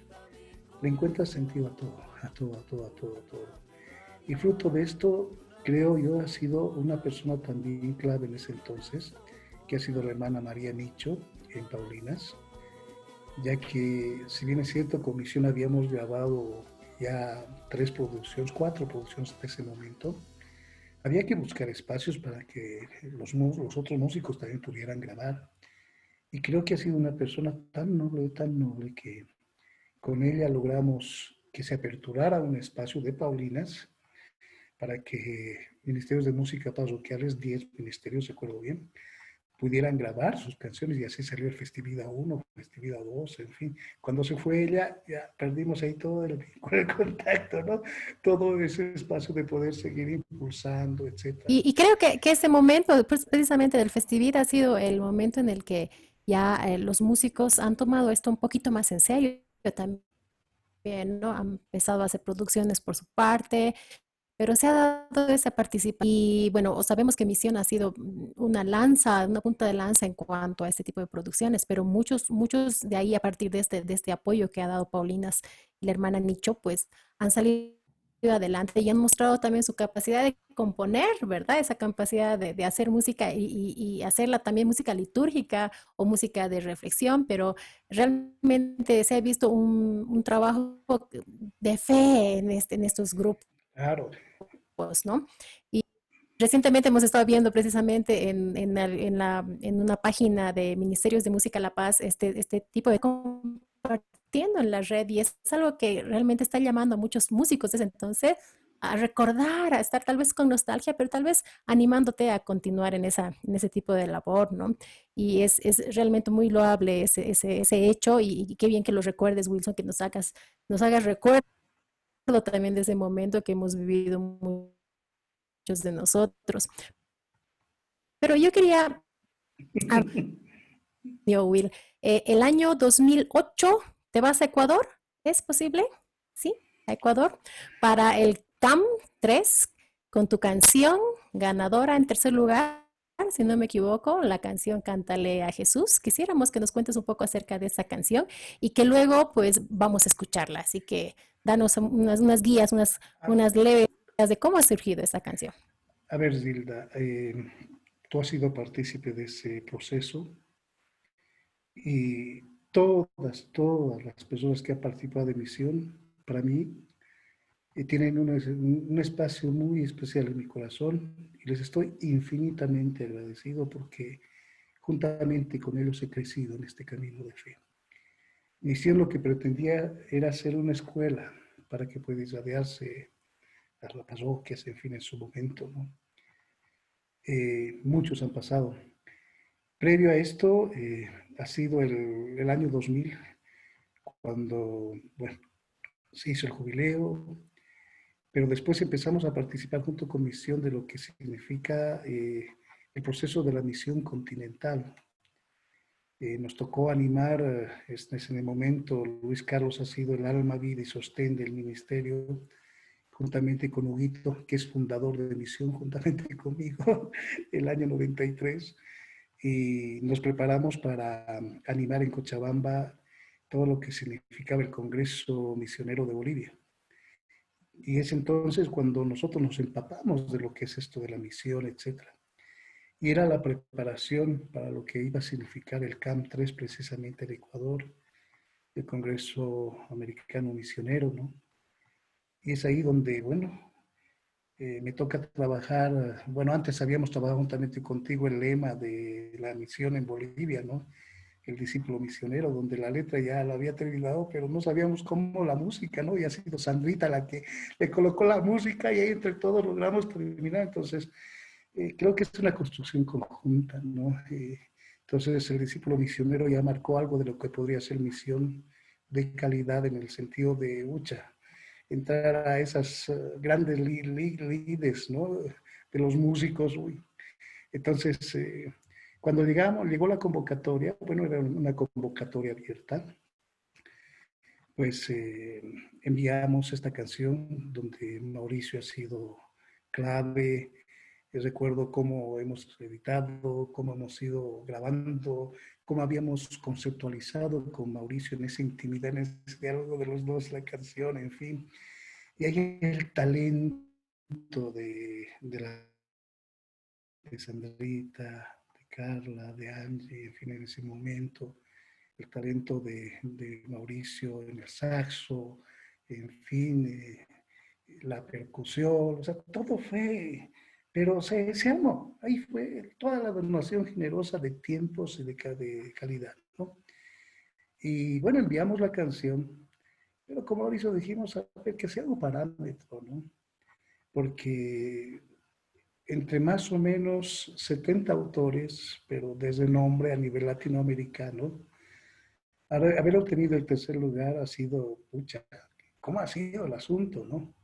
le encuentras sentido a todo, a todo, a todo, a todo, a todo. Y fruto de esto, creo yo, ha sido una persona también clave en ese entonces, que ha sido la hermana María Nicho en Paulinas, ya que si bien es cierto, con Misión habíamos grabado ya tres producciones, cuatro producciones hasta ese momento, había que buscar espacios para que los, otros músicos también pudieran grabar. Y creo que ha sido una persona tan noble, tan noble, que con ella logramos que se aperturara un espacio de Paulinas para que ministerios de música parroquiales, 10 ministerios, se acuerdo bien, pudieran grabar sus canciones y así salió el Festividad 1, Festividad 2, en fin. Cuando se fue ella, ya perdimos ahí todo el, el contacto, ¿no? Todo ese espacio de poder seguir impulsando, etc. Y, creo que, que, ese momento, pues, precisamente del Festividad, ha sido el momento en el que ya eh, los músicos han tomado esto un poquito más en serio también, ¿no? Han empezado a hacer producciones por su parte, pero se ha dado esa participación y bueno, sabemos que Misión ha sido mm, una lanza, una punta de lanza en cuanto a este tipo de producciones, pero muchos, muchos de ahí a partir de este, de este apoyo que ha dado Paulinas y la hermana Nicho, pues han salido adelante y han mostrado también su capacidad de componer, ¿verdad? Esa capacidad de, hacer música y, hacerla también música litúrgica o música de reflexión, pero realmente se ha visto un, trabajo de fe en, este, en estos grupos. Claro. Pues, ¿no? Y recientemente hemos estado viendo precisamente en, en, en una página de Ministerios de Música La Paz este, este tipo de compartiendo en la red y es algo que realmente está llamando a muchos músicos desde entonces a recordar, a estar tal vez con nostalgia, pero tal vez animándote a continuar en, esa, en ese tipo de labor, ¿no? Y es, es realmente muy loable ese, ese, hecho y, y, qué bien que lo recuerdes, Wilson, que nos hagas, nos hagas también de ese momento que hemos vivido muchos de nosotros. Pero yo quería, yo, Will, eh, el año 2008, ¿te vas a Ecuador? ¿Es posible? ¿Sí? A Ecuador. Para el TAM 3, con tu canción ganadora en tercer lugar, si no me equivoco, la canción Cántale a Jesús. Quisiéramos que nos cuentes un poco acerca de esa canción y que luego pues vamos a escucharla. Así que danos unas, unas guías, unas, ah. unas leves de cómo ha surgido esta canción. A ver, Zilda, eh, tú has sido partícipe de ese proceso y todas, todas las personas que han participado de Misión, para mí, eh, tienen un, un, espacio muy especial en mi corazón les estoy infinitamente agradecido porque juntamente con ellos he crecido en este camino de fe. Misión lo que pretendía era ser una escuela para que pueda irradiarse a las parroquias, en fin, en su momento. ¿no? Eh, muchos han pasado. Previo a esto, eh, ha sido el, el, año 2000, cuando, bueno, se hizo el jubileo, pero después empezamos a participar junto con Misión de lo que significa eh, el proceso de la misión continental, eh, nos tocó animar, eh, este, en ese momento Luis Carlos ha sido el alma, vida y sostén del ministerio, juntamente con Huguito, que es fundador de Misión, juntamente conmigo, el año 93. Y nos preparamos para um, animar en Cochabamba todo lo que significaba el Congreso Misionero de Bolivia. Y es entonces cuando nosotros nos empapamos de lo que es esto de la misión, etcétera y era la preparación para lo que iba a significar el CAM 3 precisamente en Ecuador, el Congreso Americano Misionero, ¿no? Y es ahí donde, bueno, eh, me toca trabajar, bueno, antes habíamos trabajado juntamente contigo el lema de la misión en Bolivia, ¿no? El discípulo misionero, donde la letra ya la había terminado, pero no sabíamos cómo la música, ¿no? Y ha sido Sandrita la que le colocó la música y ahí entre todos logramos terminar. Entonces, eh, creo que es una construcción conjunta, ¿no? Eh, entonces el discípulo misionero ya marcó algo de lo que podría ser misión de calidad en el sentido de, ucha, entrar a esas eh, grandes líderes, ¿no? De los músicos, uy. Entonces, cuando llegamos, llegó la convocatoria, bueno, era una convocatoria abierta, pues eh, enviamos esta canción donde Mauricio ha sido clave. Recuerdo cómo hemos editado, cómo hemos ido grabando, cómo habíamos conceptualizado con Mauricio en esa intimidad, en ese diálogo de los dos, la canción, en fin. Y hay el talento de, de la de Sandrita, Carla, de Angie, en fin, en ese momento, el talento de, de Mauricio en el saxo, en fin, eh, la percusión, o sea, todo fue pero se, se amó. Ahí fue toda la donación generosa de tiempos y de, de calidad. ¿no? Y bueno, enviamos la canción, pero como ahorita dijimos, a ver que sea un parámetro, ¿no? Porque entre más o menos 70 autores, pero desde nombre a nivel latinoamericano, haber obtenido el tercer lugar ha sido, pucha, ¿cómo ha sido el asunto, no?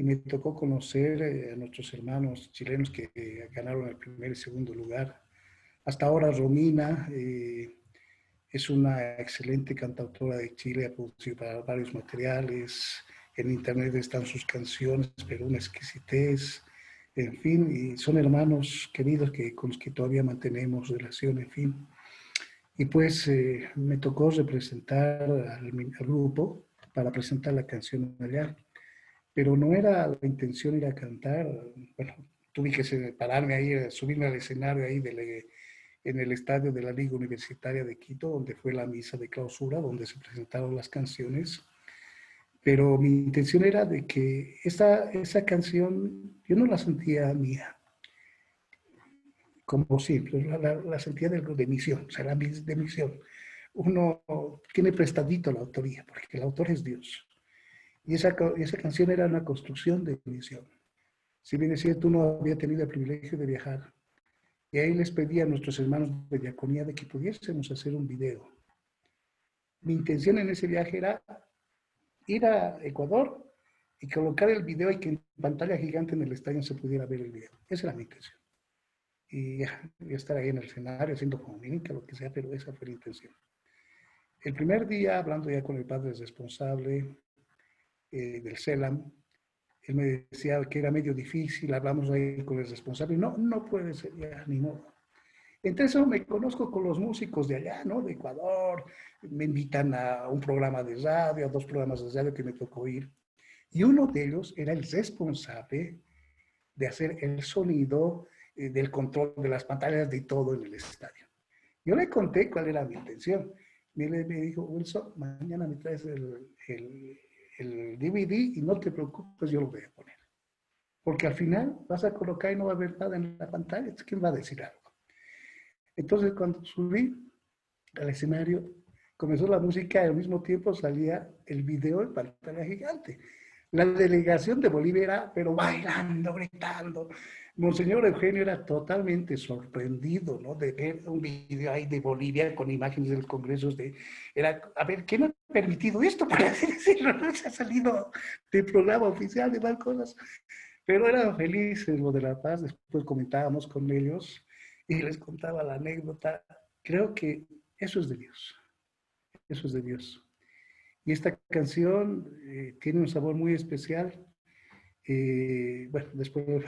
y me tocó conocer eh, a nuestros hermanos chilenos que ganaron el primer y segundo lugar. Hasta ahora Romina eh, es una excelente cantautora de Chile, ha producido para varios materiales, en internet están sus canciones, pero una exquisitez, en fin, y son hermanos queridos que, con los que todavía mantenemos relación, en fin. Y pues eh, me tocó representar al, al grupo para presentar la canción allá pero no era la intención ir a cantar. Bueno, tuve que pararme ahí, subirme al escenario ahí en el estadio de la Liga Universitaria de Quito, donde fue la misa de clausura, donde se presentaron las canciones. Pero mi intención era de que esa, esa canción yo no la sentía mía, como siempre, la, la, sentía de, misión, o la de misión. Uno tiene prestadito la autoría, porque el autor es Dios. Y esa, esa canción era una construcción de misión. Si bien es cierto, no había tenido el privilegio de viajar. Y ahí les pedí a nuestros hermanos de diaconía de que pudiésemos hacer un video. Mi intención en ese viaje era ir a Ecuador y colocar el video y que en pantalla gigante en el estadio se pudiera ver el video. Esa era mi intención. Y estar ahí en el escenario haciendo comunica, lo que sea, pero esa fue la intención. El primer día, hablando ya con el padre responsable, eh, del CELAM, él me decía que era medio difícil, hablamos ahí con el responsable, no, no puede ser ya, ni modo. Entonces me conozco con los músicos de allá, ¿no? De Ecuador, me invitan a un programa de radio, a dos programas de radio que me tocó ir. Y uno de ellos era el responsable de hacer el sonido, eh, del control de las pantallas, de todo en el estadio. Yo le conté cuál era mi intención. Me, me dijo, Wilson, mañana me traes el, el DVD y no te preocupes, yo lo voy a poner. Porque al final vas a colocar y no va a haber nada en la pantalla. ¿Quién va a decir algo? Entonces, cuando subí al escenario, comenzó la música y al mismo tiempo salía el video en pantalla gigante. La delegación de Bolivia era, pero bailando, gritando. Monseñor Eugenio era totalmente sorprendido, ¿no? De ver un video ahí de Bolivia con imágenes del Congreso. De, era, a ver, ¿quién ha permitido esto? Para decirlo, no se ha salido del programa oficial de más cosas. Pero eran felices lo de La Paz. Después comentábamos con ellos y les contaba la anécdota. Creo que eso es de Dios. Eso es de Dios. Y esta canción eh, tiene un sabor muy especial. Eh, bueno, después voy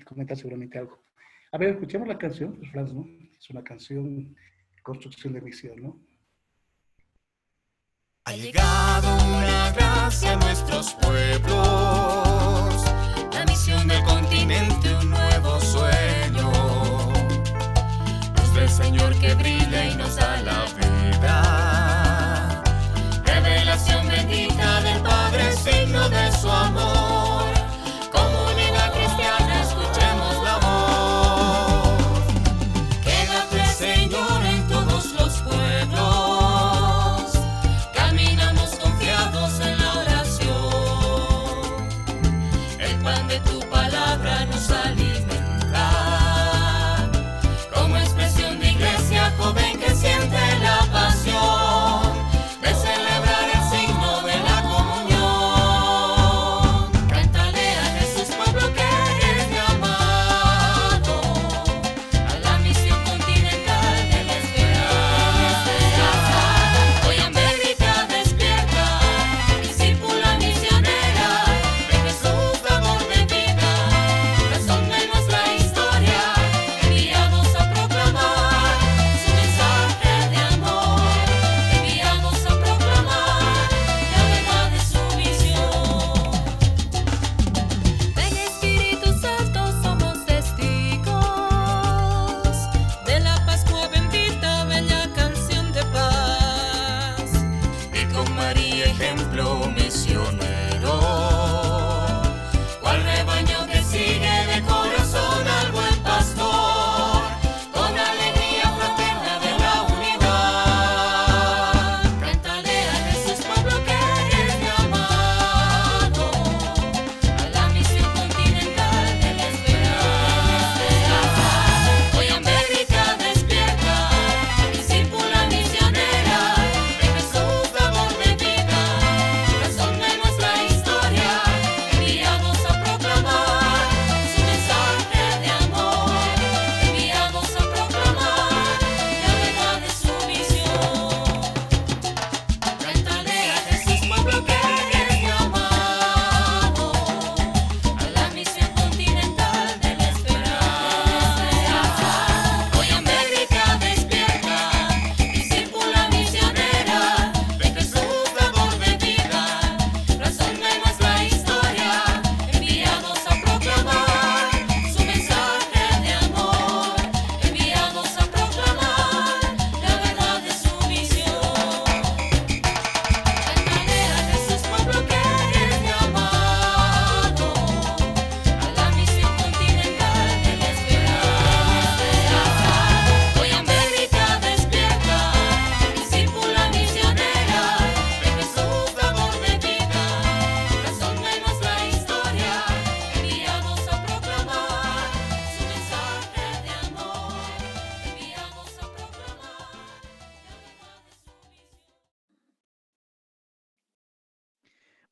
a comentar seguramente algo. A ver, escuchemos la canción, pues, Franz, ¿no? Es una canción, construcción de misión, ¿no? Ha llegado una gracia a nuestros pueblos, la misión del continente, Señor que brilla y nos da la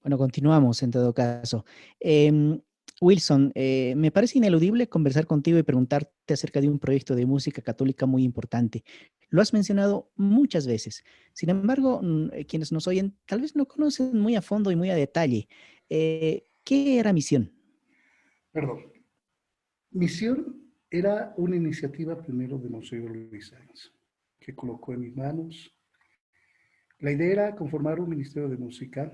Bueno, continuamos en todo caso. Em, Wilson, eh, me parece ineludible conversar contigo y preguntarte acerca de un proyecto de música católica muy importante. Lo has mencionado muchas veces. Sin embargo, mm, eh, quienes nos oyen tal vez no conocen muy a fondo y muy a detalle. Eh, ¿Qué era Misión? Perdón. Misión era una iniciativa primero de Monseñor Luis Sáenz, que colocó en mis manos. La idea era conformar un ministerio de música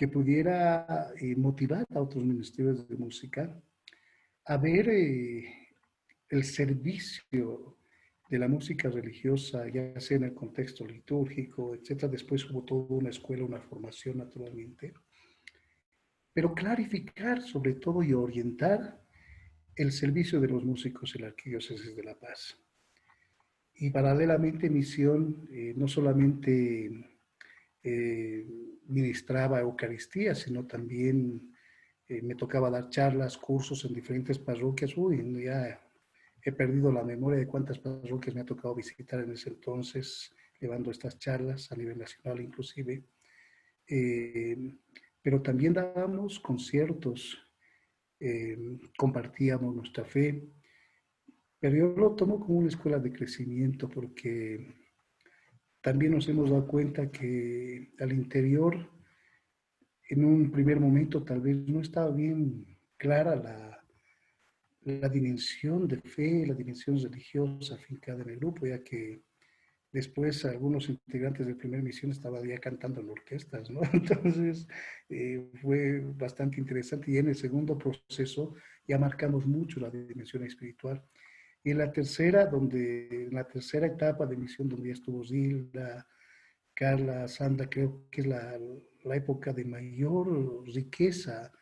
que pudiera eh, motivar a otros ministerios de música a ver eh, el servicio de la música religiosa, ya sea en el contexto litúrgico, etc. Después hubo toda una escuela, una formación naturalmente. Pero clarificar sobre todo y orientar el servicio de los músicos en la Arquidiócesis de La Paz. Y paralelamente misión, eh, no solamente ministraba Eucaristía, sino también eh, me tocaba dar charlas, cursos en diferentes parroquias. Uy, ya he perdido la memoria de cuántas parroquias me ha tocado visitar en ese entonces, llevando estas charlas a nivel nacional inclusive. Eh, pero también dábamos conciertos, eh, compartíamos nuestra fe, pero yo lo tomo como una escuela de crecimiento porque también nos hemos dado cuenta que al interior, en un primer momento, tal vez no estaba bien clara la, la dimensión de fe, la dimensión religiosa afincada en el grupo, ya que después algunos integrantes de primera misión estaban ya cantando en orquestas, ¿no? Entonces eh, fue bastante interesante y en el segundo proceso ya marcamos mucho la dimensión espiritual. Y la tercera, donde, la tercera etapa de misión, donde ya estuvo Zilda, Carla, Sandra, creo que es la, la época de mayor riqueza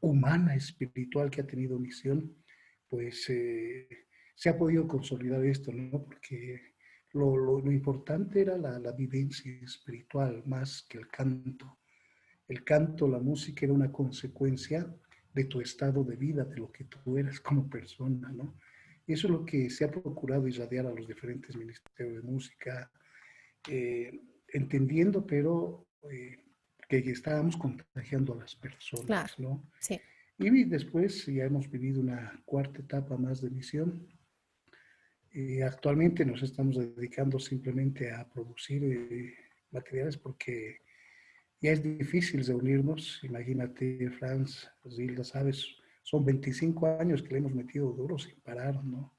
humana, espiritual que ha tenido misión, pues eh, se ha podido consolidar esto, ¿no? Porque lo, lo, lo importante era la, la, vivencia espiritual más que el canto. El canto, la música era una consecuencia de tu estado de vida, de lo que tú eres como persona, ¿no? Eso es lo que se ha procurado irradiar a los diferentes ministerios de música, eh, entendiendo, pero eh, que estábamos contagiando a las personas, ¿no? Sí. Y después ya hemos vivido una cuarta etapa más de misión. Y actualmente nos estamos dedicando simplemente a producir eh, materiales porque ya es difícil reunirnos. Imagínate, Franz, Zilda, sabes, son 25 años que le hemos metido duro sin parar, ¿no?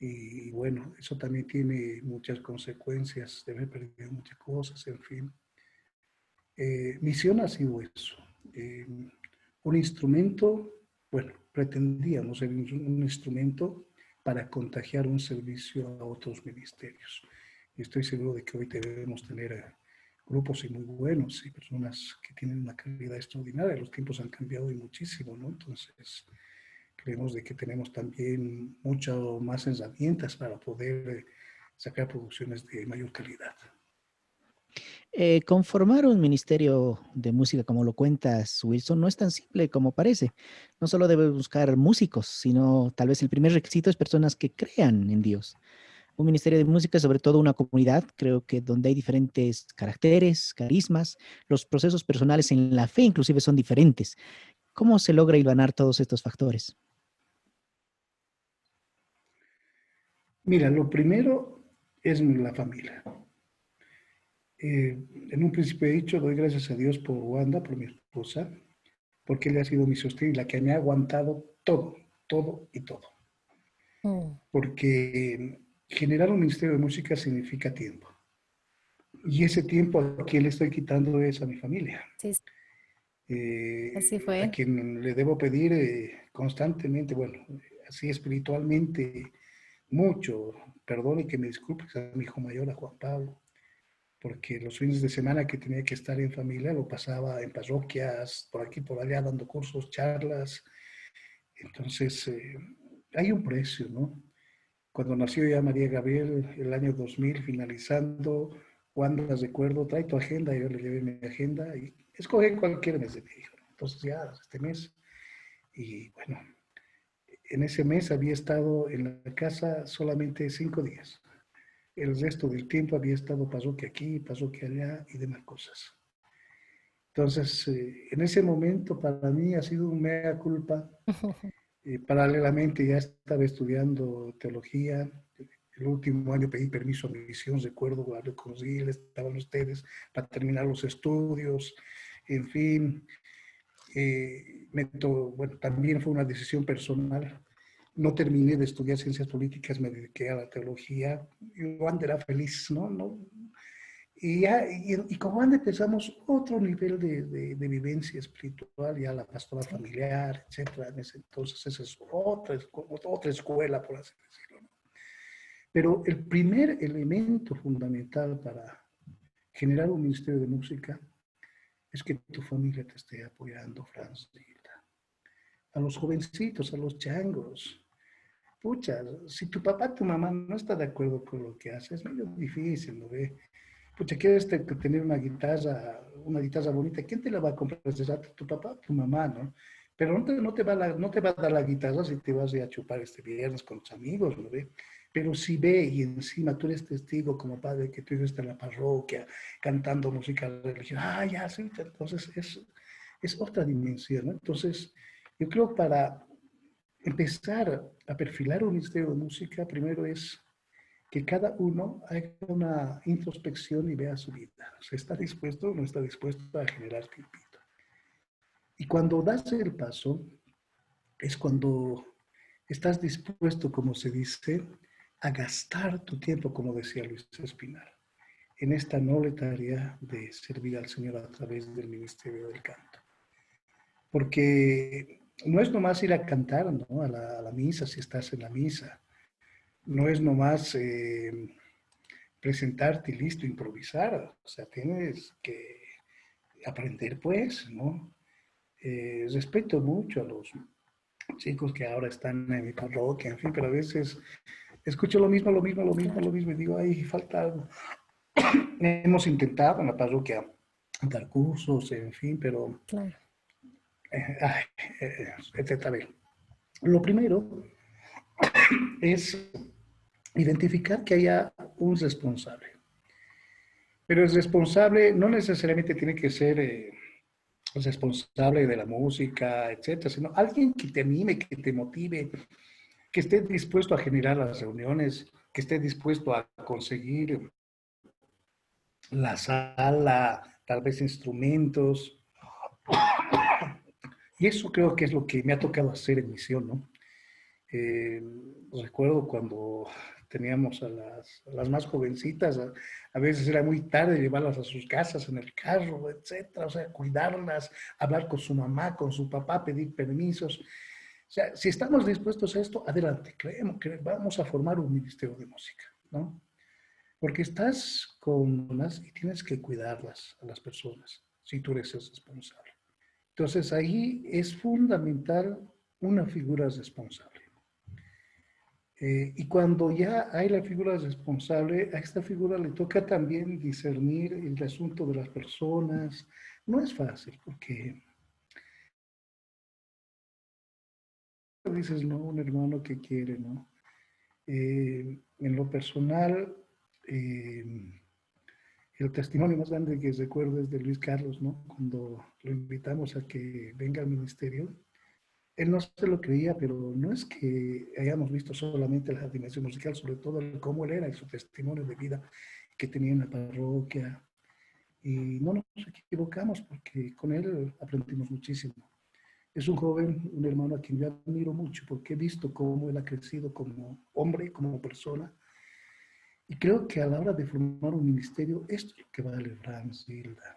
Y, bueno, eso también tiene muchas consecuencias, debe perder muchas cosas, en fin. Eh, misión ha sido eso, eh, un instrumento, bueno, pretendíamos ser un instrumento para contagiar un servicio a otros ministerios. Y estoy seguro de que hoy debemos tener grupos y muy buenos y personas que tienen una calidad extraordinaria. Los tiempos han cambiado y muchísimo, ¿no? Entonces, creemos de que tenemos también mucho más herramientas para poder eh, sacar producciones de mayor calidad. Eh, conformar un ministerio de música, como lo cuentas, Wilson, no es tan simple como parece. No solo debe buscar músicos, sino tal vez el primer requisito es personas que crean en Dios un ministerio de música, sobre todo una comunidad, creo que donde hay diferentes caracteres, carismas, los procesos personales en la fe inclusive son diferentes. ¿Cómo se logra hilvanar todos estos factores? Mira, lo primero es la familia. Eh, en un principio he dicho, doy gracias a Dios por Wanda, por mi esposa, porque ella ha sido mi sostén y la que me ha aguantado todo, todo y todo. Mm. Porque generar un ministerio de música significa tiempo. Y ese tiempo a quien le estoy quitando es a mi familia. Sí. Eh, así fue. A quien le debo pedir eh, constantemente, bueno, así espiritualmente, mucho, perdón y que me disculpes a mi hijo mayor, a Juan Pablo, porque los fines de semana que tenía que estar en familia lo pasaba en parroquias, por aquí, por allá, dando cursos, charlas. Entonces, eh, hay un precio, ¿no? Cuando nació ya María Gabriel, el año 2000, finalizando, las recuerdo, trae tu agenda, yo le llevé mi agenda y escoge cualquier mes de mi hijo. Entonces ya, este mes. Y bueno, en ese mes había estado en la casa solamente cinco días. El resto del tiempo había estado que aquí, que allá y demás cosas. Entonces, eh, en ese momento para mí ha sido un mea culpa. Eh, paralelamente ya estaba estudiando teología. El último año pedí permiso a misión, recuerdo, lo conseguí, estaban ustedes para terminar los estudios. En fin, eh, bueno, también fue una decisión personal. No terminé de estudiar ciencias políticas, me dediqué a la teología. Yo antes era feliz, ¿no? no y, ya, y, como empezamos otro nivel de, de, vivencia espiritual, ya la pastora familiar, etcétera. entonces, esa es otra, otra escuela, por así decirlo. Pero el primer elemento fundamental para generar un ministerio de música es que tu familia te esté apoyando, Francita. A los jovencitos, a los changos. Pucha, si tu papá, tu mamá no está de acuerdo con lo que haces, es medio difícil, ¿no ve? Pucha, quieres tener una guitarra, una guitarra bonita, ¿quién te la va a comprar? Tu papá, tu mamá, ¿no? Pero no te, no te, va, no te va a dar la guitarra si te vas a, chupar este viernes con tus amigos, ¿no ve? Pero si ve y encima tú eres testigo como padre que tú estás en la parroquia cantando música religiosa, ah, ya, sí, entonces es, es otra dimensión, ¿no? Entonces, yo creo para empezar a perfilar un ministerio de música, primero es que cada uno haga una introspección y vea su vida. ¿Se está dispuesto o no está dispuesto a generar tiempito? Y cuando das el paso, es cuando estás dispuesto, como se dice, a gastar tu tiempo, como decía Luis Espinar, en esta noble tarea de servir al Señor a través del ministerio del canto. Porque no es nomás ir a cantar ¿no? a, la, a la misa si estás en la misa no es nomás eh, presentarte y listo, improvisar, o sea, tienes que aprender pues, ¿no? Eh, respeto mucho a los chicos que ahora están en mi parroquia, en fin, pero a veces escucho lo mismo, lo mismo, lo mismo, lo mismo y digo, ay, falta algo. Hemos intentado en la parroquia dar cursos, en fin, pero... Claro. Eh, ay, eh, Lo primero es identificar que haya un responsable. Pero el responsable no necesariamente tiene que ser eh, responsable de la música, etcétera, sino alguien que te anime, que te motive, que esté dispuesto a generar las reuniones, que esté dispuesto a conseguir la sala, tal vez instrumentos. Y eso creo que es lo que me ha tocado hacer en misión, ¿no? Eh, recuerdo cuando teníamos a las, más jovencitas, a, veces era muy tarde llevarlas a sus casas en el carro, etcétera, o sea, cuidarlas, hablar con su mamá, con su papá, pedir permisos. O sea, si estamos dispuestos a esto, adelante, creemos que vamos a formar un ministerio de música, ¿no? Porque estás con unas y tienes que cuidarlas a las personas, si tú eres el responsable. Entonces ahí es fundamental una figura responsable. Eh, y cuando ya hay la figura responsable, a esta figura le toca también discernir el asunto de las personas. No es fácil porque dices, no, un hermano que quiere, ¿no? Eh, en lo personal, eh, el testimonio más grande que recuerdo es de Luis Carlos, ¿no? Cuando lo invitamos a que venga al ministerio, él no se lo creía, pero no es que hayamos visto solamente la dimensión musical, sobre todo cómo él era y su testimonio de vida que tenía en la parroquia. Y no nos equivocamos porque con él aprendimos muchísimo. Es un joven, un hermano a quien yo admiro mucho porque he visto cómo él ha crecido como hombre, como persona. Y creo que a la hora de formar un ministerio, esto es lo que vale Franz Hilda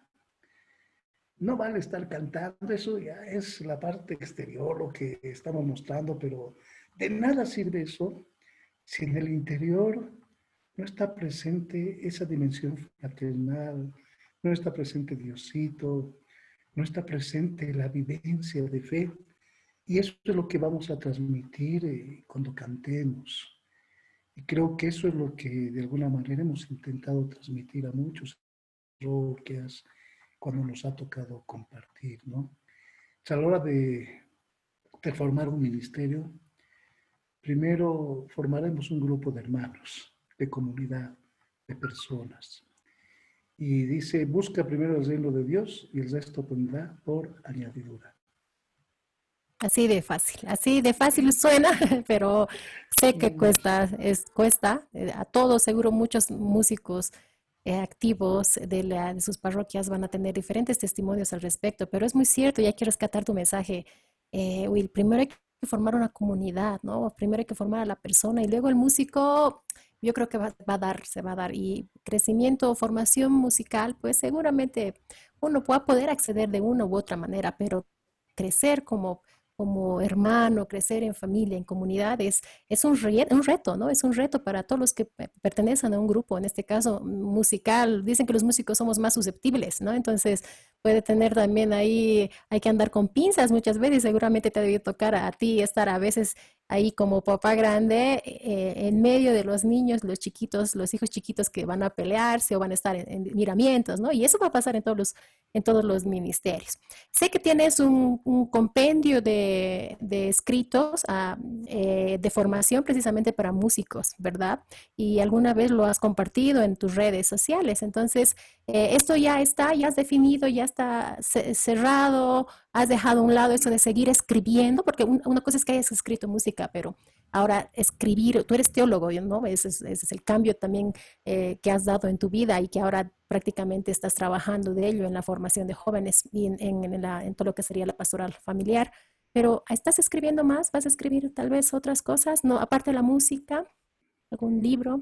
no vale estar cantando, eso ya es la parte exterior, lo que estamos mostrando, pero de nada sirve eso si en el interior no está presente esa dimensión fraternal, no está presente Diosito, no está presente la vivencia de fe. Y eso es lo que vamos a transmitir eh, cuando cantemos. Y creo que eso es lo que de alguna manera hemos intentado transmitir a muchos parroquias, cuando nos ha tocado compartir, ¿no? a la hora de, de formar un ministerio, primero formaremos un grupo de hermanos, de comunidad, de personas. Y dice, busca primero el reino de Dios y el resto vendrá por añadidura. Así de fácil, así de fácil suena, pero sé que cuesta, es, cuesta. A todos, seguro muchos músicos activos de, la, sus parroquias van a tener diferentes testimonios al respecto, pero es muy cierto, ya quiero rescatar tu mensaje, eh, Will. Primero hay que formar una comunidad, ¿no? Primero hay que formar a la persona y luego el músico, yo creo que va, a dar, se va a dar. Y crecimiento, formación musical, pues seguramente uno va a poder acceder de una u otra manera, pero crecer como como hermano, crecer en familia, en comunidades, es un, un reto, ¿no? Es un reto para todos los que pertenecen a un grupo, en este caso musical. Dicen que los músicos somos más susceptibles, ¿no? Entonces puede tener también ahí, hay que andar con pinzas muchas veces, seguramente te debe tocar a ti estar a veces ahí como papá grande eh, en medio de los niños, los chiquitos, los hijos chiquitos que van a pelearse o van a estar en, miramientos, ¿no? Y eso va a pasar en todos los, en todos los ministerios. Sé que tienes un, compendio de, escritos ah, eh, de formación precisamente para músicos, ¿verdad? Y alguna vez lo has compartido en tus redes sociales. Entonces, eh, esto ya está, ya has definido, ya está cerrado, has dejado a un lado eso de seguir escribiendo, porque una cosa es que hayas escrito música, pero ahora escribir, tú eres teólogo, ¿no? Ese es, ese es el cambio también eh, que has dado en tu vida y que ahora prácticamente estás trabajando de ello en la formación de jóvenes y en, en, la, en todo lo que sería la pastoral familiar. Pero ¿estás escribiendo más? ¿Vas a escribir tal vez otras cosas? No, aparte de la música, algún libro.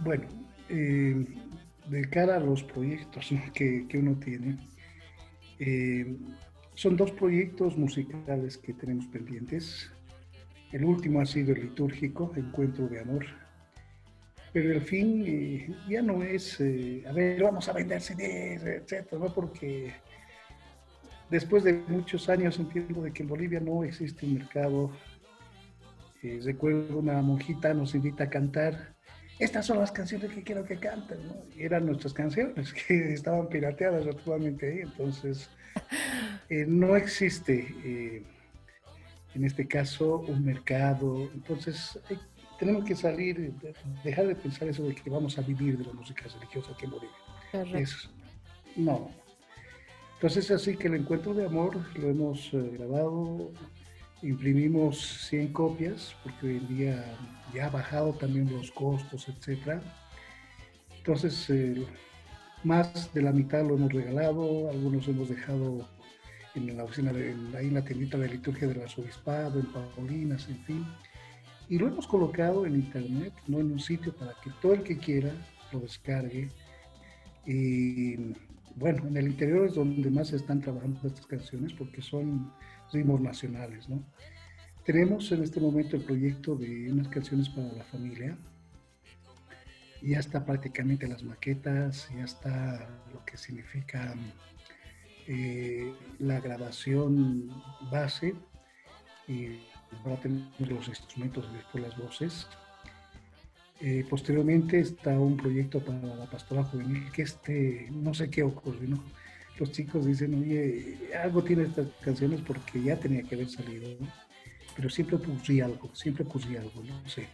Bueno, eh, de cara a los proyectos que, que uno tiene, eh, son dos proyectos musicales que tenemos pendientes. El último ha sido el litúrgico, Encuentro de Amor. Pero el fin eh, ya no es, eh, a ver, vamos a vender CDs, etcétera, ¿no? porque después de muchos años entiendo de que en Bolivia no existe un mercado. recuerdo una monjita nos invita a cantar estas son las canciones que quiero que canten, ¿no? Y eran nuestras canciones que estaban pirateadas actualmente ahí, entonces eh, no existe eh, en este caso un mercado, entonces eh, tenemos que salir, dejar de pensar eso de que vamos a vivir de la música religiosa en Bolivia. no. Entonces así que el encuentro de amor lo hemos grabado, imprimimos 100 copias, porque hoy en día ya ha bajado también los costos, etc. Entonces, eh, más de la mitad lo hemos regalado, algunos hemos dejado en la oficina, de, ahí en la tiendita de liturgia del arzobispado, en Paulinas, en fin. Y lo hemos colocado en internet, no en un sitio para que todo el que quiera lo descargue. Bueno, en el interior es donde más se están trabajando estas canciones porque son ritmos nacionales, ¿no? Tenemos en este momento el proyecto de unas canciones para la familia. Ya está prácticamente las maquetas, ya está lo que significa eh, la grabación base y ahora tenemos los instrumentos y después las voces. Eh, posteriormente está un proyecto para la pastora juvenil que este, no sé qué ocurrió, ¿no? los chicos dicen, oye, algo tiene estas canciones porque ya tenía que haber salido, pero siempre ocurría algo, siempre ocurría algo, no sé,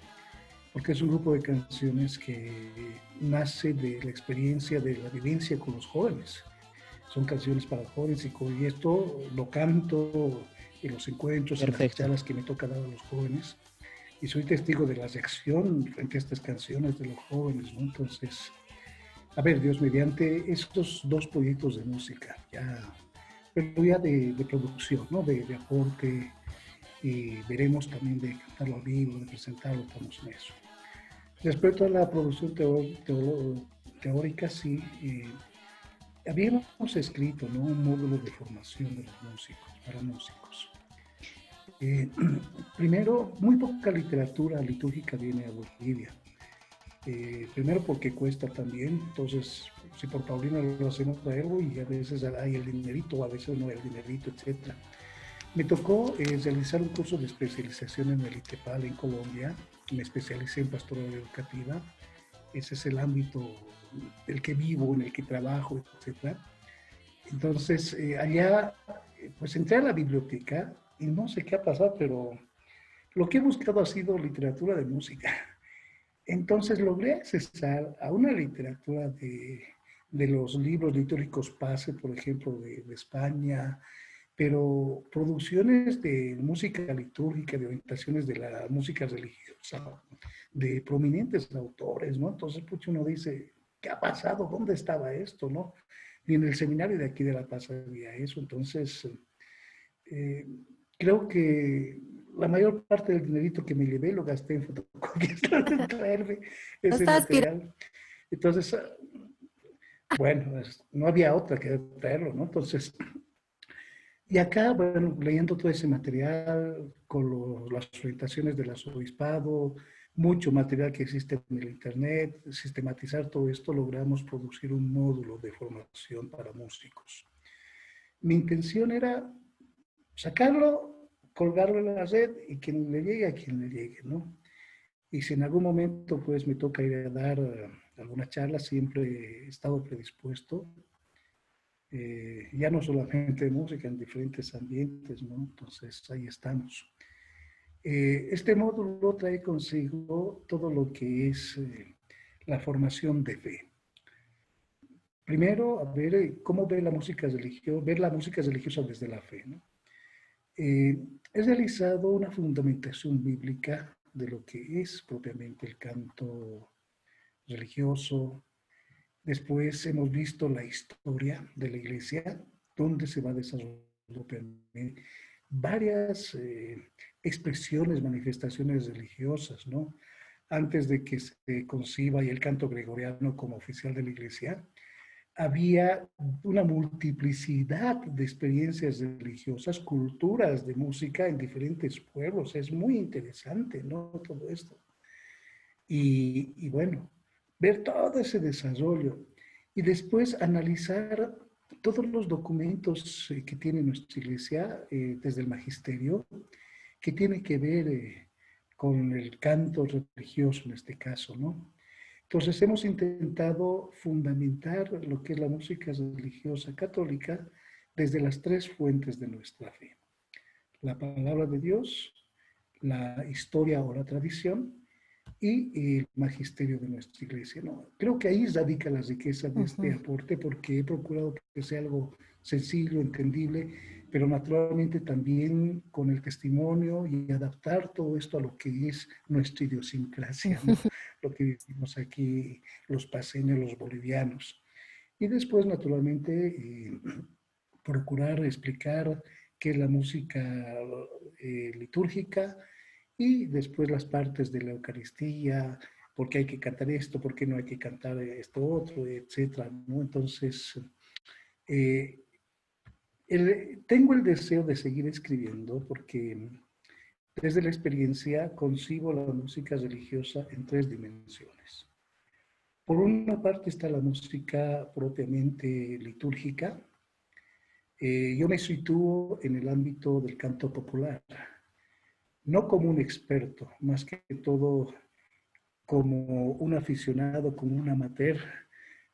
porque es un grupo de canciones que nace de la experiencia, de la vivencia con los jóvenes. Son canciones para jóvenes y, esto lo canto en los encuentros, en las charlas que me toca dar a los jóvenes. Y soy testigo de la reacción frente a estas canciones de los jóvenes. Entonces, a ver, Dios mediante estos dos proyectos de música, ya, pero ya de, producción, ¿no? de, aporte, y veremos también de cantarlo vivo, de presentarlo, estamos en eso. Respecto a la producción teórica, sí, eh, habíamos escrito un módulo de formación de los músicos, para músicos. Eh, primero, muy poca literatura litúrgica viene a Bolivia eh, primero porque cuesta también, entonces si por Paulina lo hacemos algo y a veces hay el dinerito, a veces no hay el dinerito, etc. Me tocó eh, realizar un curso de especialización en el ITEPAL en Colombia, me especialicé en pastoral educativa, ese es el ámbito del que vivo, en el que trabajo, etc. Entonces eh, allá, pues entré a la biblioteca y no sé qué ha pasado, pero lo que he buscado ha sido literatura de música entonces logré accesar a una literatura de, de los libros litúrgicos Pase, por ejemplo, de, de, España, pero producciones de música litúrgica, de orientaciones de la música religiosa, de prominentes autores, ¿no? Entonces, pues uno dice, ¿qué ha pasado? ¿Dónde estaba esto, no? Ni en el seminario de aquí de La Paz había eso. Entonces, eh, creo que la mayor parte del dinerito que me llevé lo gasté en fotocopias para traerme ese material. Entonces, bueno, no había otra que traerlo, ¿no? Entonces, y acá, bueno, leyendo todo ese material, con los, las orientaciones del arzobispado, mucho material que existe en el Internet, sistematizar todo esto, logramos producir un módulo de formación para músicos. Mi intención era sacarlo, colgarlo en la red y quien le llegue a quien le llegue, ¿no? Y si en algún momento pues me toca ir a dar eh, alguna charla, siempre he estado predispuesto, eh, ya no solamente de música, en diferentes ambientes, ¿no? Entonces ahí estamos. Eh, este módulo trae consigo todo lo que es eh, la formación de fe. Primero, a ver eh, cómo ve la música religiosa, ver la música religiosa desde la fe. ¿no? He realizado una fundamentación bíblica de lo que es propiamente el canto religioso. Después hemos visto la historia de la iglesia, donde se va desarrollando varias expresiones, manifestaciones religiosas, ¿no? Antes de que se conciba el canto gregoriano como oficial de la iglesia, había una multiplicidad de experiencias religiosas, culturas de música en diferentes pueblos. Es muy interesante, ¿no? Todo esto. Y, y bueno, ver todo ese desarrollo y después analizar todos los documentos eh, que tiene nuestra iglesia eh, desde el magisterio, que tiene que ver eh, con el canto religioso en este caso, ¿no? Entonces hemos intentado fundamentar lo que es la música religiosa católica desde las tres fuentes de nuestra fe. La palabra de Dios, la historia o la tradición y el magisterio de nuestra iglesia. ¿no? Creo que ahí radica la riqueza de este aporte porque he procurado que sea algo sencillo, entendible, pero naturalmente también con el testimonio y adaptar todo esto a lo que es nuestra idiosincrasia, lo que vivimos aquí los paseños, los bolivianos. Y después, naturalmente, eh, procurar explicar qué es la música eh, litúrgica y después las partes de la Eucaristía, por qué hay que cantar esto, por qué no hay que cantar esto otro, etcétera, ¿no? Entonces, eh, tengo el deseo de seguir escribiendo porque desde la experiencia concibo la música religiosa en tres dimensiones. Por una parte está la música propiamente litúrgica. Eh, yo me sitúo en el ámbito del canto popular, no como un experto, más que todo como un aficionado, como un amateur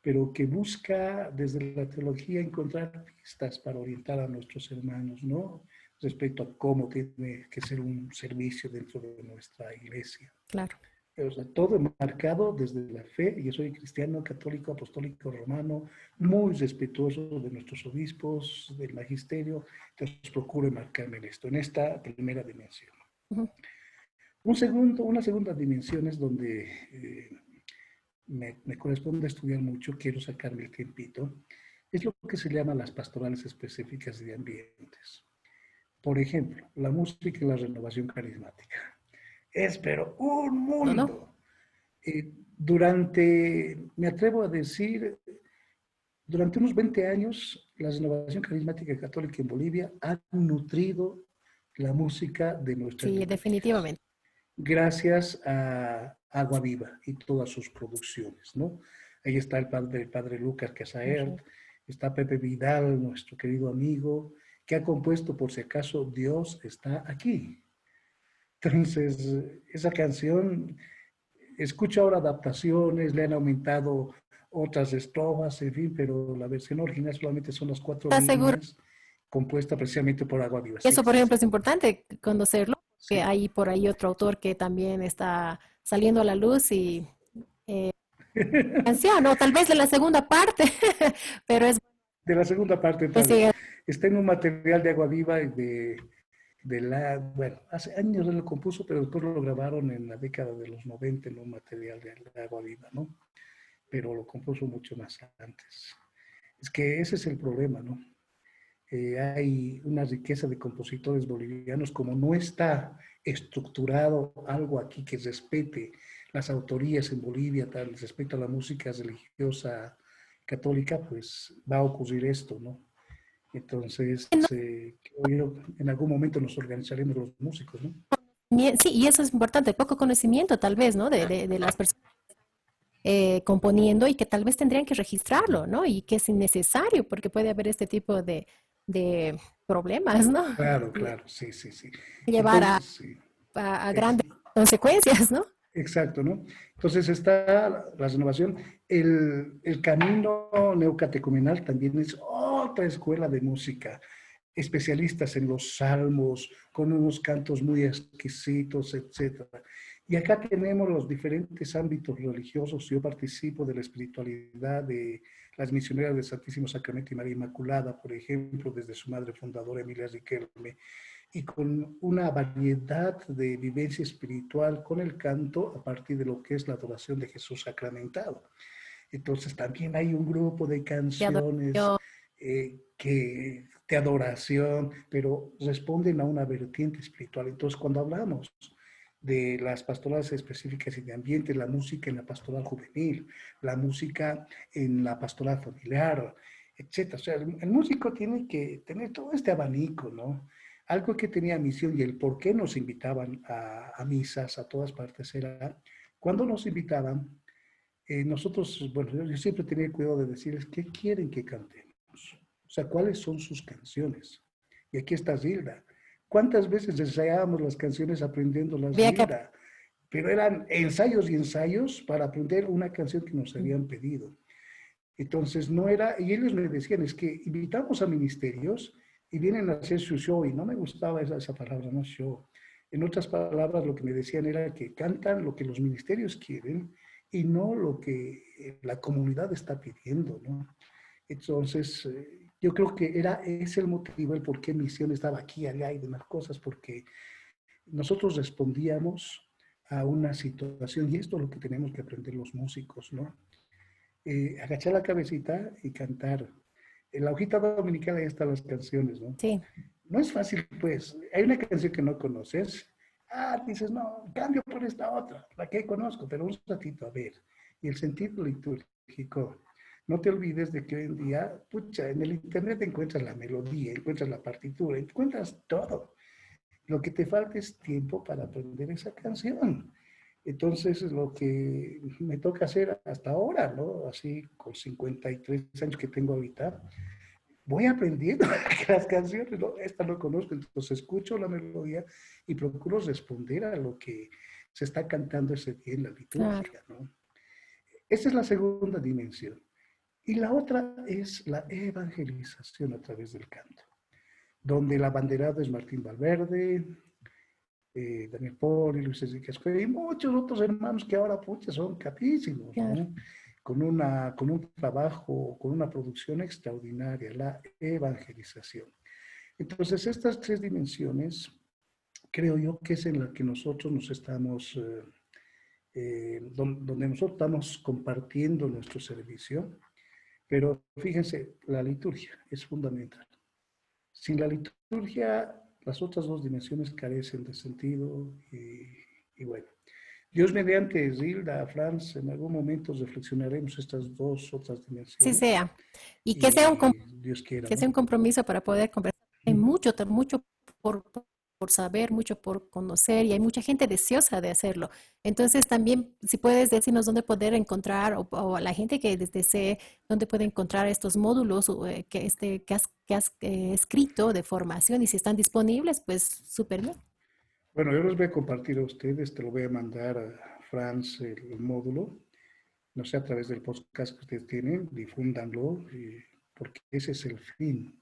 pero que busca desde la teología encontrar pistas para orientar a nuestros hermanos, ¿no? Respecto a cómo tiene que ser un servicio dentro de nuestra iglesia. Claro. O sea, todo marcado desde la fe. Yo soy cristiano, católico, apostólico, romano, muy respetuoso de nuestros obispos, del magisterio. Entonces procuro enmarcarme en esto, en esta primera dimensión. Un segundo, una segunda dimensión es donde eh, me, corresponde estudiar mucho, quiero sacarme el tiempito, es lo que se llama las pastorales específicas de ambientes. Por ejemplo, la música y la renovación carismática. Es pero un mundo. Eh, durante, me atrevo a decir, durante unos 20 años, la renovación carismática católica en Bolivia ha nutrido la música de nuestra Sí, definitivamente. Gracias a, Agua Viva y todas sus producciones, ¿no? Ahí está el padre, el padre Lucas Casaert, está Pepe Vidal, nuestro querido amigo, que ha compuesto, por si acaso, Dios está aquí. Entonces, esa canción, escucho ahora adaptaciones, le han aumentado otras estrofas, en fin, pero la versión original solamente son las cuatro líneas compuesta precisamente por Agua Viva. Eso, por ejemplo, es importante conocerlo que hay por ahí otro autor que también está saliendo a la luz y eh, anciano, tal vez de la segunda parte, pero es... De la segunda parte, tal vez. Está en un material de Agua Viva de, de la... Bueno, hace años lo compuso, pero después lo grabaron en la década de los 90 en un material de Agua Viva, ¿no? Pero lo compuso mucho más antes. Es que ese es el problema, ¿no? Eh, hay una riqueza de compositores bolivianos, como no está estructurado algo aquí que respete las autorías en Bolivia, tal, respecto a la música religiosa católica, pues va a ocurrir esto, ¿no? Entonces, eh, en algún momento nos organizaremos los músicos, ¿no? Sí, y eso es importante, poco conocimiento tal vez, ¿no? De, de, de las personas eh, componiendo y que tal vez tendrían que registrarlo, ¿no? Y que es innecesario porque puede haber este tipo de, de problemas, ¿no? Claro, claro, sí, sí, sí. Llevar a, a, grandes consecuencias, ¿no? Exacto, ¿no? Entonces está la renovación. El, el camino neocatecumenal también es otra escuela de música, especialistas en los salmos, con unos cantos muy exquisitos, etcétera. Y acá tenemos los diferentes ámbitos religiosos. Yo participo de la espiritualidad de las misioneras del Santísimo Sacramento y María Inmaculada, por ejemplo, desde su madre fundadora Emilia Riquelme, y con una variedad de vivencia espiritual con el canto a partir de lo que es la adoración de Jesús sacramentado. Entonces también hay un grupo de canciones eh, que, de adoración, pero responden a una vertiente espiritual. Entonces cuando hablamos de las pastorales específicas y de ambiente, la música en la pastoral juvenil, la música en la pastoral familiar, etc. O sea, el, músico tiene que tener todo este abanico, ¿no? Algo que tenía misión y el por qué nos invitaban a, misas a todas partes era, cuando nos invitaban, eh, nosotros, bueno, yo siempre tenía cuidado de decirles qué quieren que cantemos, o sea, cuáles son sus canciones. Y aquí está Zilda. ¿Cuántas veces ensayábamos las canciones aprendiendo las vida? Pero eran ensayos y ensayos para aprender una canción que nos habían pedido. Entonces no era, y ellos me decían, es que invitamos a ministerios y vienen a hacer su show, y no me gustaba esa, esa palabra, no show. En otras palabras, lo que me decían era que cantan lo que los ministerios quieren y no lo que la comunidad está pidiendo, ¿no? Entonces, eh, yo creo que era ese el motivo, el por qué Misión estaba aquí, allá y demás cosas, porque nosotros respondíamos a una situación y esto es lo que tenemos que aprender los músicos, ¿no? Eh, agachar la cabecita y cantar. En la hojita dominical ahí están las canciones, ¿no? Sí. No es fácil, pues. Hay una canción que no conoces. Ah, dices, no, cambio por esta otra, la que conozco, pero un ratito, a ver. Y el sentido litúrgico no te olvides de que hoy en día, pucha, en el Internet encuentras la melodía, encuentras la partitura, encuentras todo. Lo que te falta es tiempo para aprender esa canción. Entonces, lo que me toca hacer hasta ahora, ¿no? Así con 53 años que tengo ahorita, voy aprendiendo las canciones, ¿no? Esta no conozco, entonces escucho la melodía y procuro responder a lo que se está cantando ese día en la liturgia, ¿no? Esa es la segunda dimensión. Y la otra es la evangelización a través del canto, donde el abanderado es Martín Valverde, eh, Daniel Poli, Luis Enrique y muchos otros hermanos que ahora pucha, son capísimos, con, una, con un trabajo, con una producción extraordinaria, la evangelización. Entonces, estas tres dimensiones, creo yo que es en la que nosotros nos estamos, eh, eh, donde nosotros estamos compartiendo nuestro servicio pero fíjense, la liturgia es fundamental. Sin la liturgia, las otras dos dimensiones carecen de sentido y, bueno. Dios mediante Zilda, Franz, en algún momento reflexionaremos estas dos otras dimensiones. Sí sea. Y que, sea, un, que sea un compromiso para poder conversar. Hay mucho, mucho por, por saber, mucho por conocer y hay mucha gente deseosa de hacerlo. Entonces también, si puedes decirnos dónde poder encontrar o, a la gente que desee, dónde puede encontrar estos módulos eh, que, este, que has, que has eh, escrito de formación y si están disponibles, pues súper bien. Bueno, yo los voy a compartir a ustedes, te lo voy a mandar a Franz el, módulo, no sé, a través del podcast que ustedes tienen, difúndanlo, porque ese es el fin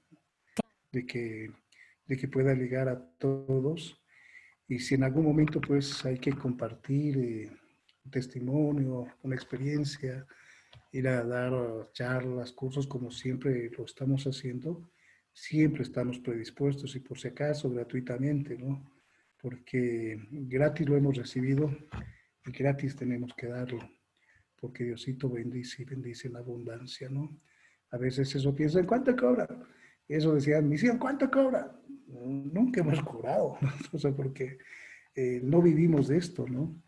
de que de que pueda llegar a todos. Y si en algún momento pues hay que compartir eh, un testimonio, una experiencia, ir a dar charlas, cursos como siempre lo estamos haciendo, siempre estamos predispuestos y por si acaso gratuitamente, ¿no? Porque gratis lo hemos recibido y gratis tenemos que darlo, porque Diosito bendice y bendice en abundancia, ¿no? A veces eso piensa, ¿en cuánto cobra? Eso decían, misión, ¿cuánto cobra? Nunca hemos cobrado, ¿no? o sea, porque eh, no vivimos de esto, ¿no?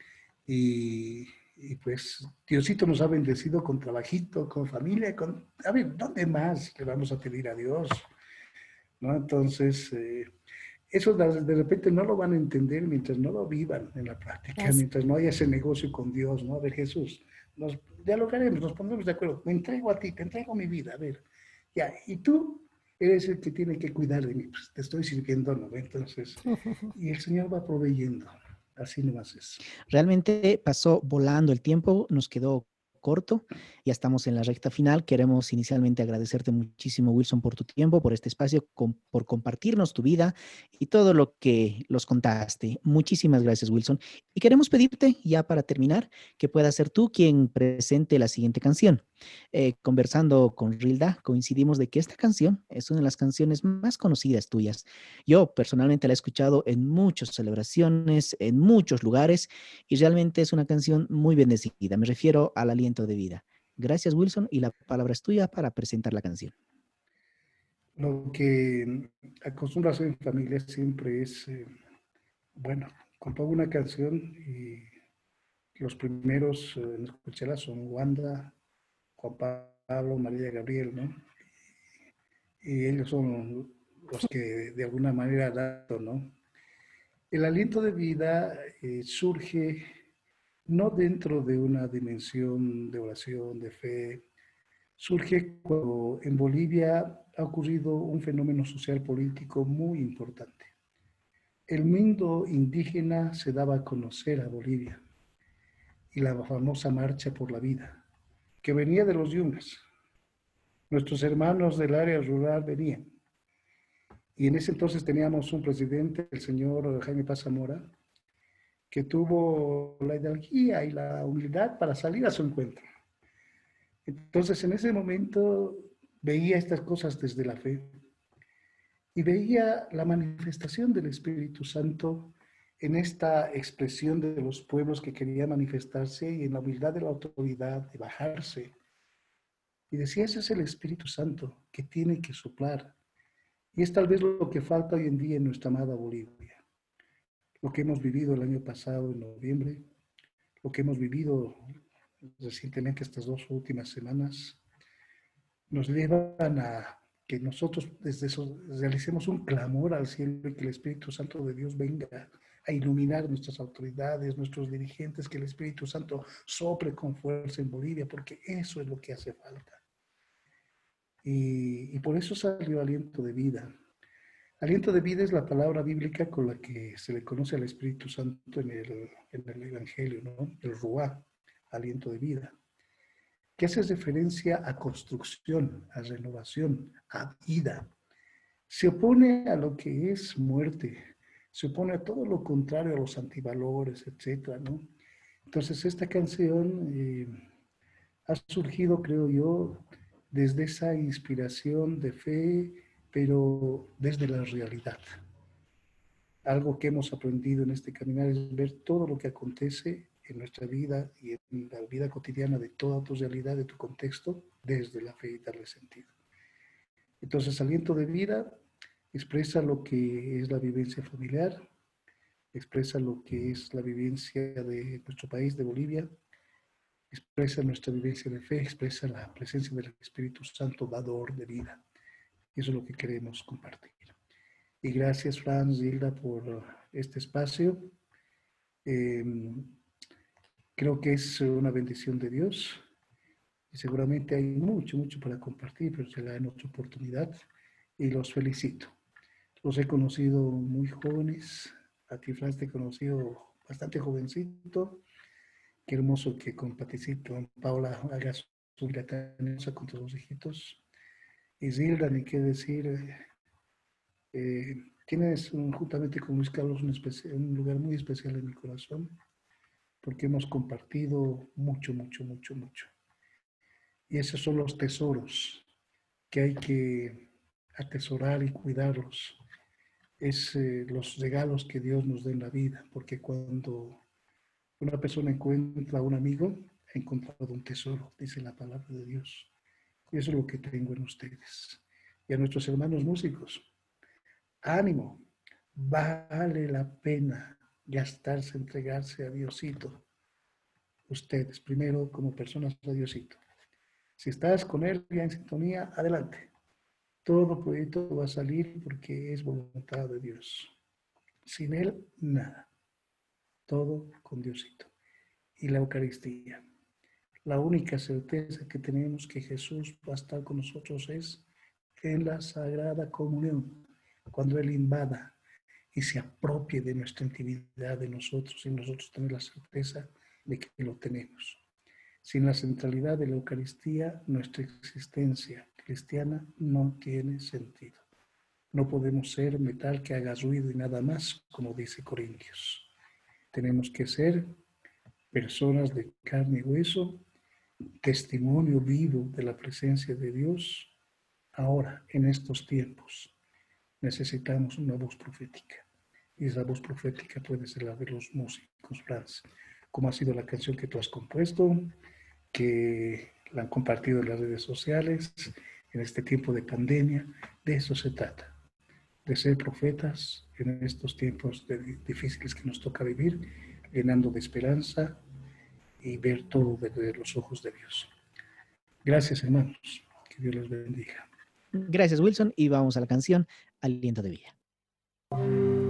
Y, y, pues Diosito nos ha bendecido con trabajito, con familia, con... A ver, ¿dónde más le vamos a pedir a Dios? ¿No? Entonces, eh, eso de repente no lo van a entender mientras no lo vivan en la práctica, mientras no haya ese negocio con Dios, ¿no? A ver, Jesús, nos dialogaremos, nos pondremos de acuerdo, me entrego a ti, te entrego mi vida, a ver, ya, y tú eres el que tiene que cuidar de mí, pues te estoy sirviendo, ¿no? Entonces, y el Señor va proveyendo, así nomás es. Realmente pasó volando el tiempo, nos quedó corto. Ya estamos en la recta final. Queremos inicialmente agradecerte muchísimo, Wilson, por tu tiempo, por este espacio, por compartirnos tu vida y todo lo que los contaste. Muchísimas gracias, Wilson. Y queremos pedirte, ya para terminar, que puedas ser tú quien presente la siguiente canción. Eh, conversando con Rilda, coincidimos de que esta canción es una de las canciones más conocidas tuyas. Yo personalmente la he escuchado en muchas celebraciones, en muchos lugares, y realmente es una canción muy bendecida. Me refiero al aliento de vida. Gracias, Wilson, y la palabra es tuya para presentar la canción. Lo que acostumbra hacer en familia siempre es, eh, bueno, compongo una canción y los primeros eh, en escucharla son Wanda, Juan Pablo, María Gabriel, ¿no? Y ellos son los que de alguna manera dan, ¿no? El aliento de vida eh, surge no dentro de una dimensión de oración, de fe, surge cuando en Bolivia ha ocurrido un fenómeno social político muy importante. El mundo indígena se daba a conocer a Bolivia y la famosa Marcha por la Vida que venía de los yungas. Nuestros hermanos del área rural venían. Y en ese entonces teníamos un presidente, el señor Jaime Paz Zamora, que tuvo la ideología y la humildad para salir a su encuentro. Entonces, en ese momento veía estas cosas desde la fe y veía la manifestación del Espíritu Santo en esta expresión de los pueblos que quería manifestarse y en la humildad de la autoridad de bajarse. Y decía, ese es el Espíritu Santo que tiene que soplar. Y es tal vez lo que falta hoy en día en nuestra amada Bolivia. Lo que hemos vivido el año pasado, en noviembre, lo que hemos vivido recientemente estas dos últimas semanas, nos llevan a que nosotros desde eso realicemos un clamor al cielo y que el Espíritu Santo de Dios venga a iluminar nuestras autoridades, nuestros dirigentes, que el Espíritu Santo sople con fuerza en Bolivia, porque eso es lo que hace falta. Y, por eso salió aliento de vida. Aliento de vida es la palabra bíblica con la que se le conoce al Espíritu Santo en el, Evangelio, ¿no? El Ruá, aliento de vida, que hace referencia a construcción, a renovación, a vida. Se opone a lo que es muerte, se opone a todo lo contrario a los antivalores, etcétera, ¿no? Entonces, esta canción eh, ha surgido, creo yo, desde esa inspiración de fe, pero desde la realidad. Algo que hemos aprendido en este caminar es ver todo lo que acontece en nuestra vida y en la vida cotidiana de toda tu realidad, de tu contexto, desde la fe y darle sentido. Entonces, aliento de vida expresa lo que es la vivencia familiar, expresa lo que es la vivencia de nuestro país, de Bolivia, expresa nuestra vivencia de fe, expresa la presencia del Espíritu Santo, dador de vida. Eso es lo que queremos compartir. Y gracias, Franz Hilda, por este espacio. Em, creo que es una bendición de Dios y seguramente hay mucho, mucho para compartir, pero será en otra oportunidad y los felicito. Los he conocido muy jóvenes. A ti, Franz, te he conocido bastante jovencito. Qué hermoso que con Paula, hagas su gratañosa con tus dos hijitos. Y Zilda, ni qué decir. Eh, tienes un- juntamente con Luis Carlos un, un lugar muy especial en mi corazón porque hemos compartido mucho, mucho, mucho, mucho. Y esos son los tesoros que hay que atesorar y cuidarlos. Es eh, los regalos que Dios nos da en la vida, porque cuando una persona encuentra a un amigo, ha encontrado un tesoro, dice la palabra de Dios. Y eso es lo que tengo en ustedes. Y a nuestros hermanos músicos, ánimo, vale la pena gastarse, entregarse a Diosito. Ustedes, primero como personas a Diosito. Si estás con Él ya en sintonía, adelante. Todo proyecto va a salir porque es voluntad de Dios. Sin Él, nada. Todo con Diosito. Y la Eucaristía. La única certeza que tenemos que Jesús va a estar con nosotros es en la Sagrada Comunión, cuando Él invada y se apropie de nuestra intimidad de nosotros y nosotros tener la certeza de que lo tenemos. Sin la centralidad de la Eucaristía, nuestra existencia cristiana no tiene sentido. No podemos ser metal que haga ruido y nada más, como dice Corintios. Tenemos que ser personas de carne y hueso, testimonio vivo de la presencia de Dios. Ahora, en estos tiempos, necesitamos una voz profética. Y esa voz profética puede ser la de los músicos, Franz, como ha sido la canción que tú has compuesto, que la han compartido en las redes sociales, en este tiempo de pandemia. De eso se trata, de ser profetas en estos tiempos difíciles que nos toca vivir, llenando de esperanza y ver todo desde los ojos de Dios. Gracias, hermanos. Que Dios les bendiga. Gracias, Wilson. Y vamos a la canción Aliento de Vida.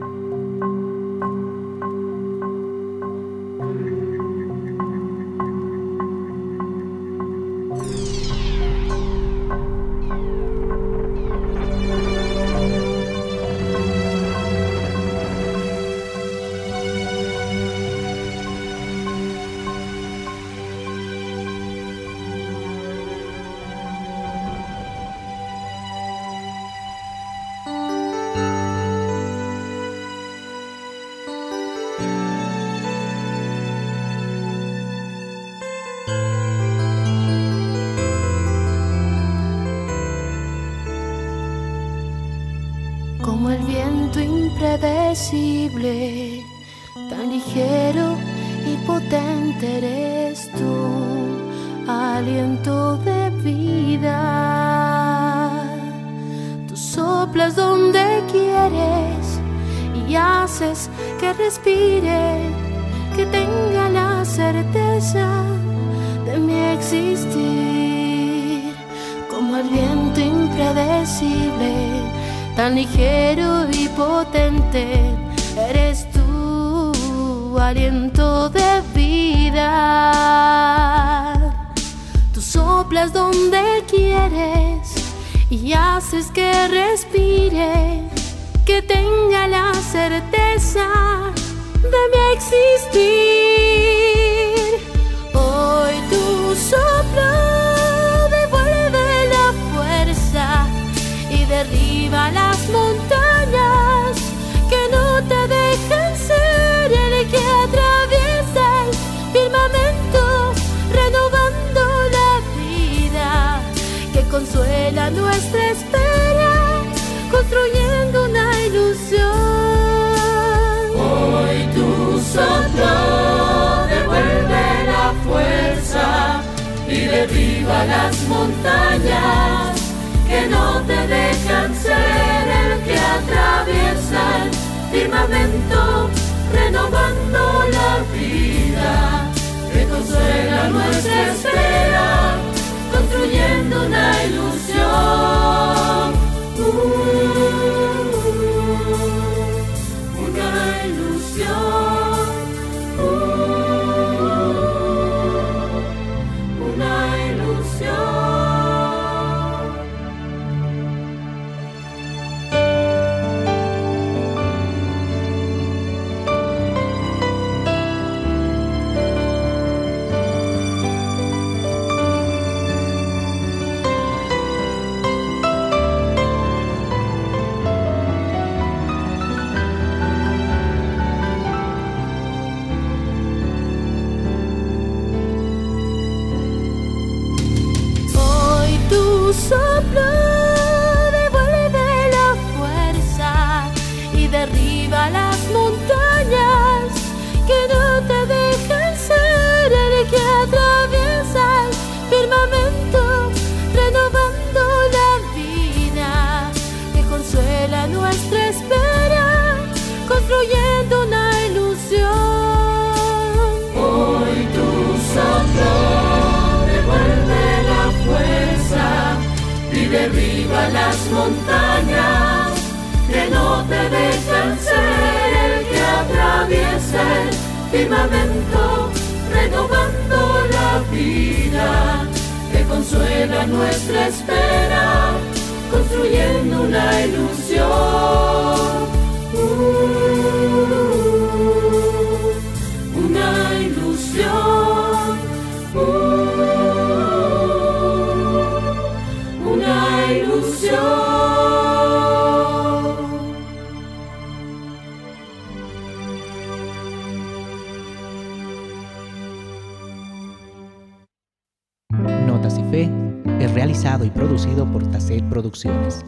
Derriba las montañas que no te dejan ser el que atraviesa el firmamento, renovando la vida, que consuela nuestra espera, construyendo una ilusión. Firmamento, renovando la vida, que consuela nuestra espera, construyendo una ilusión. Uh. Y producido por Tacet Producciones.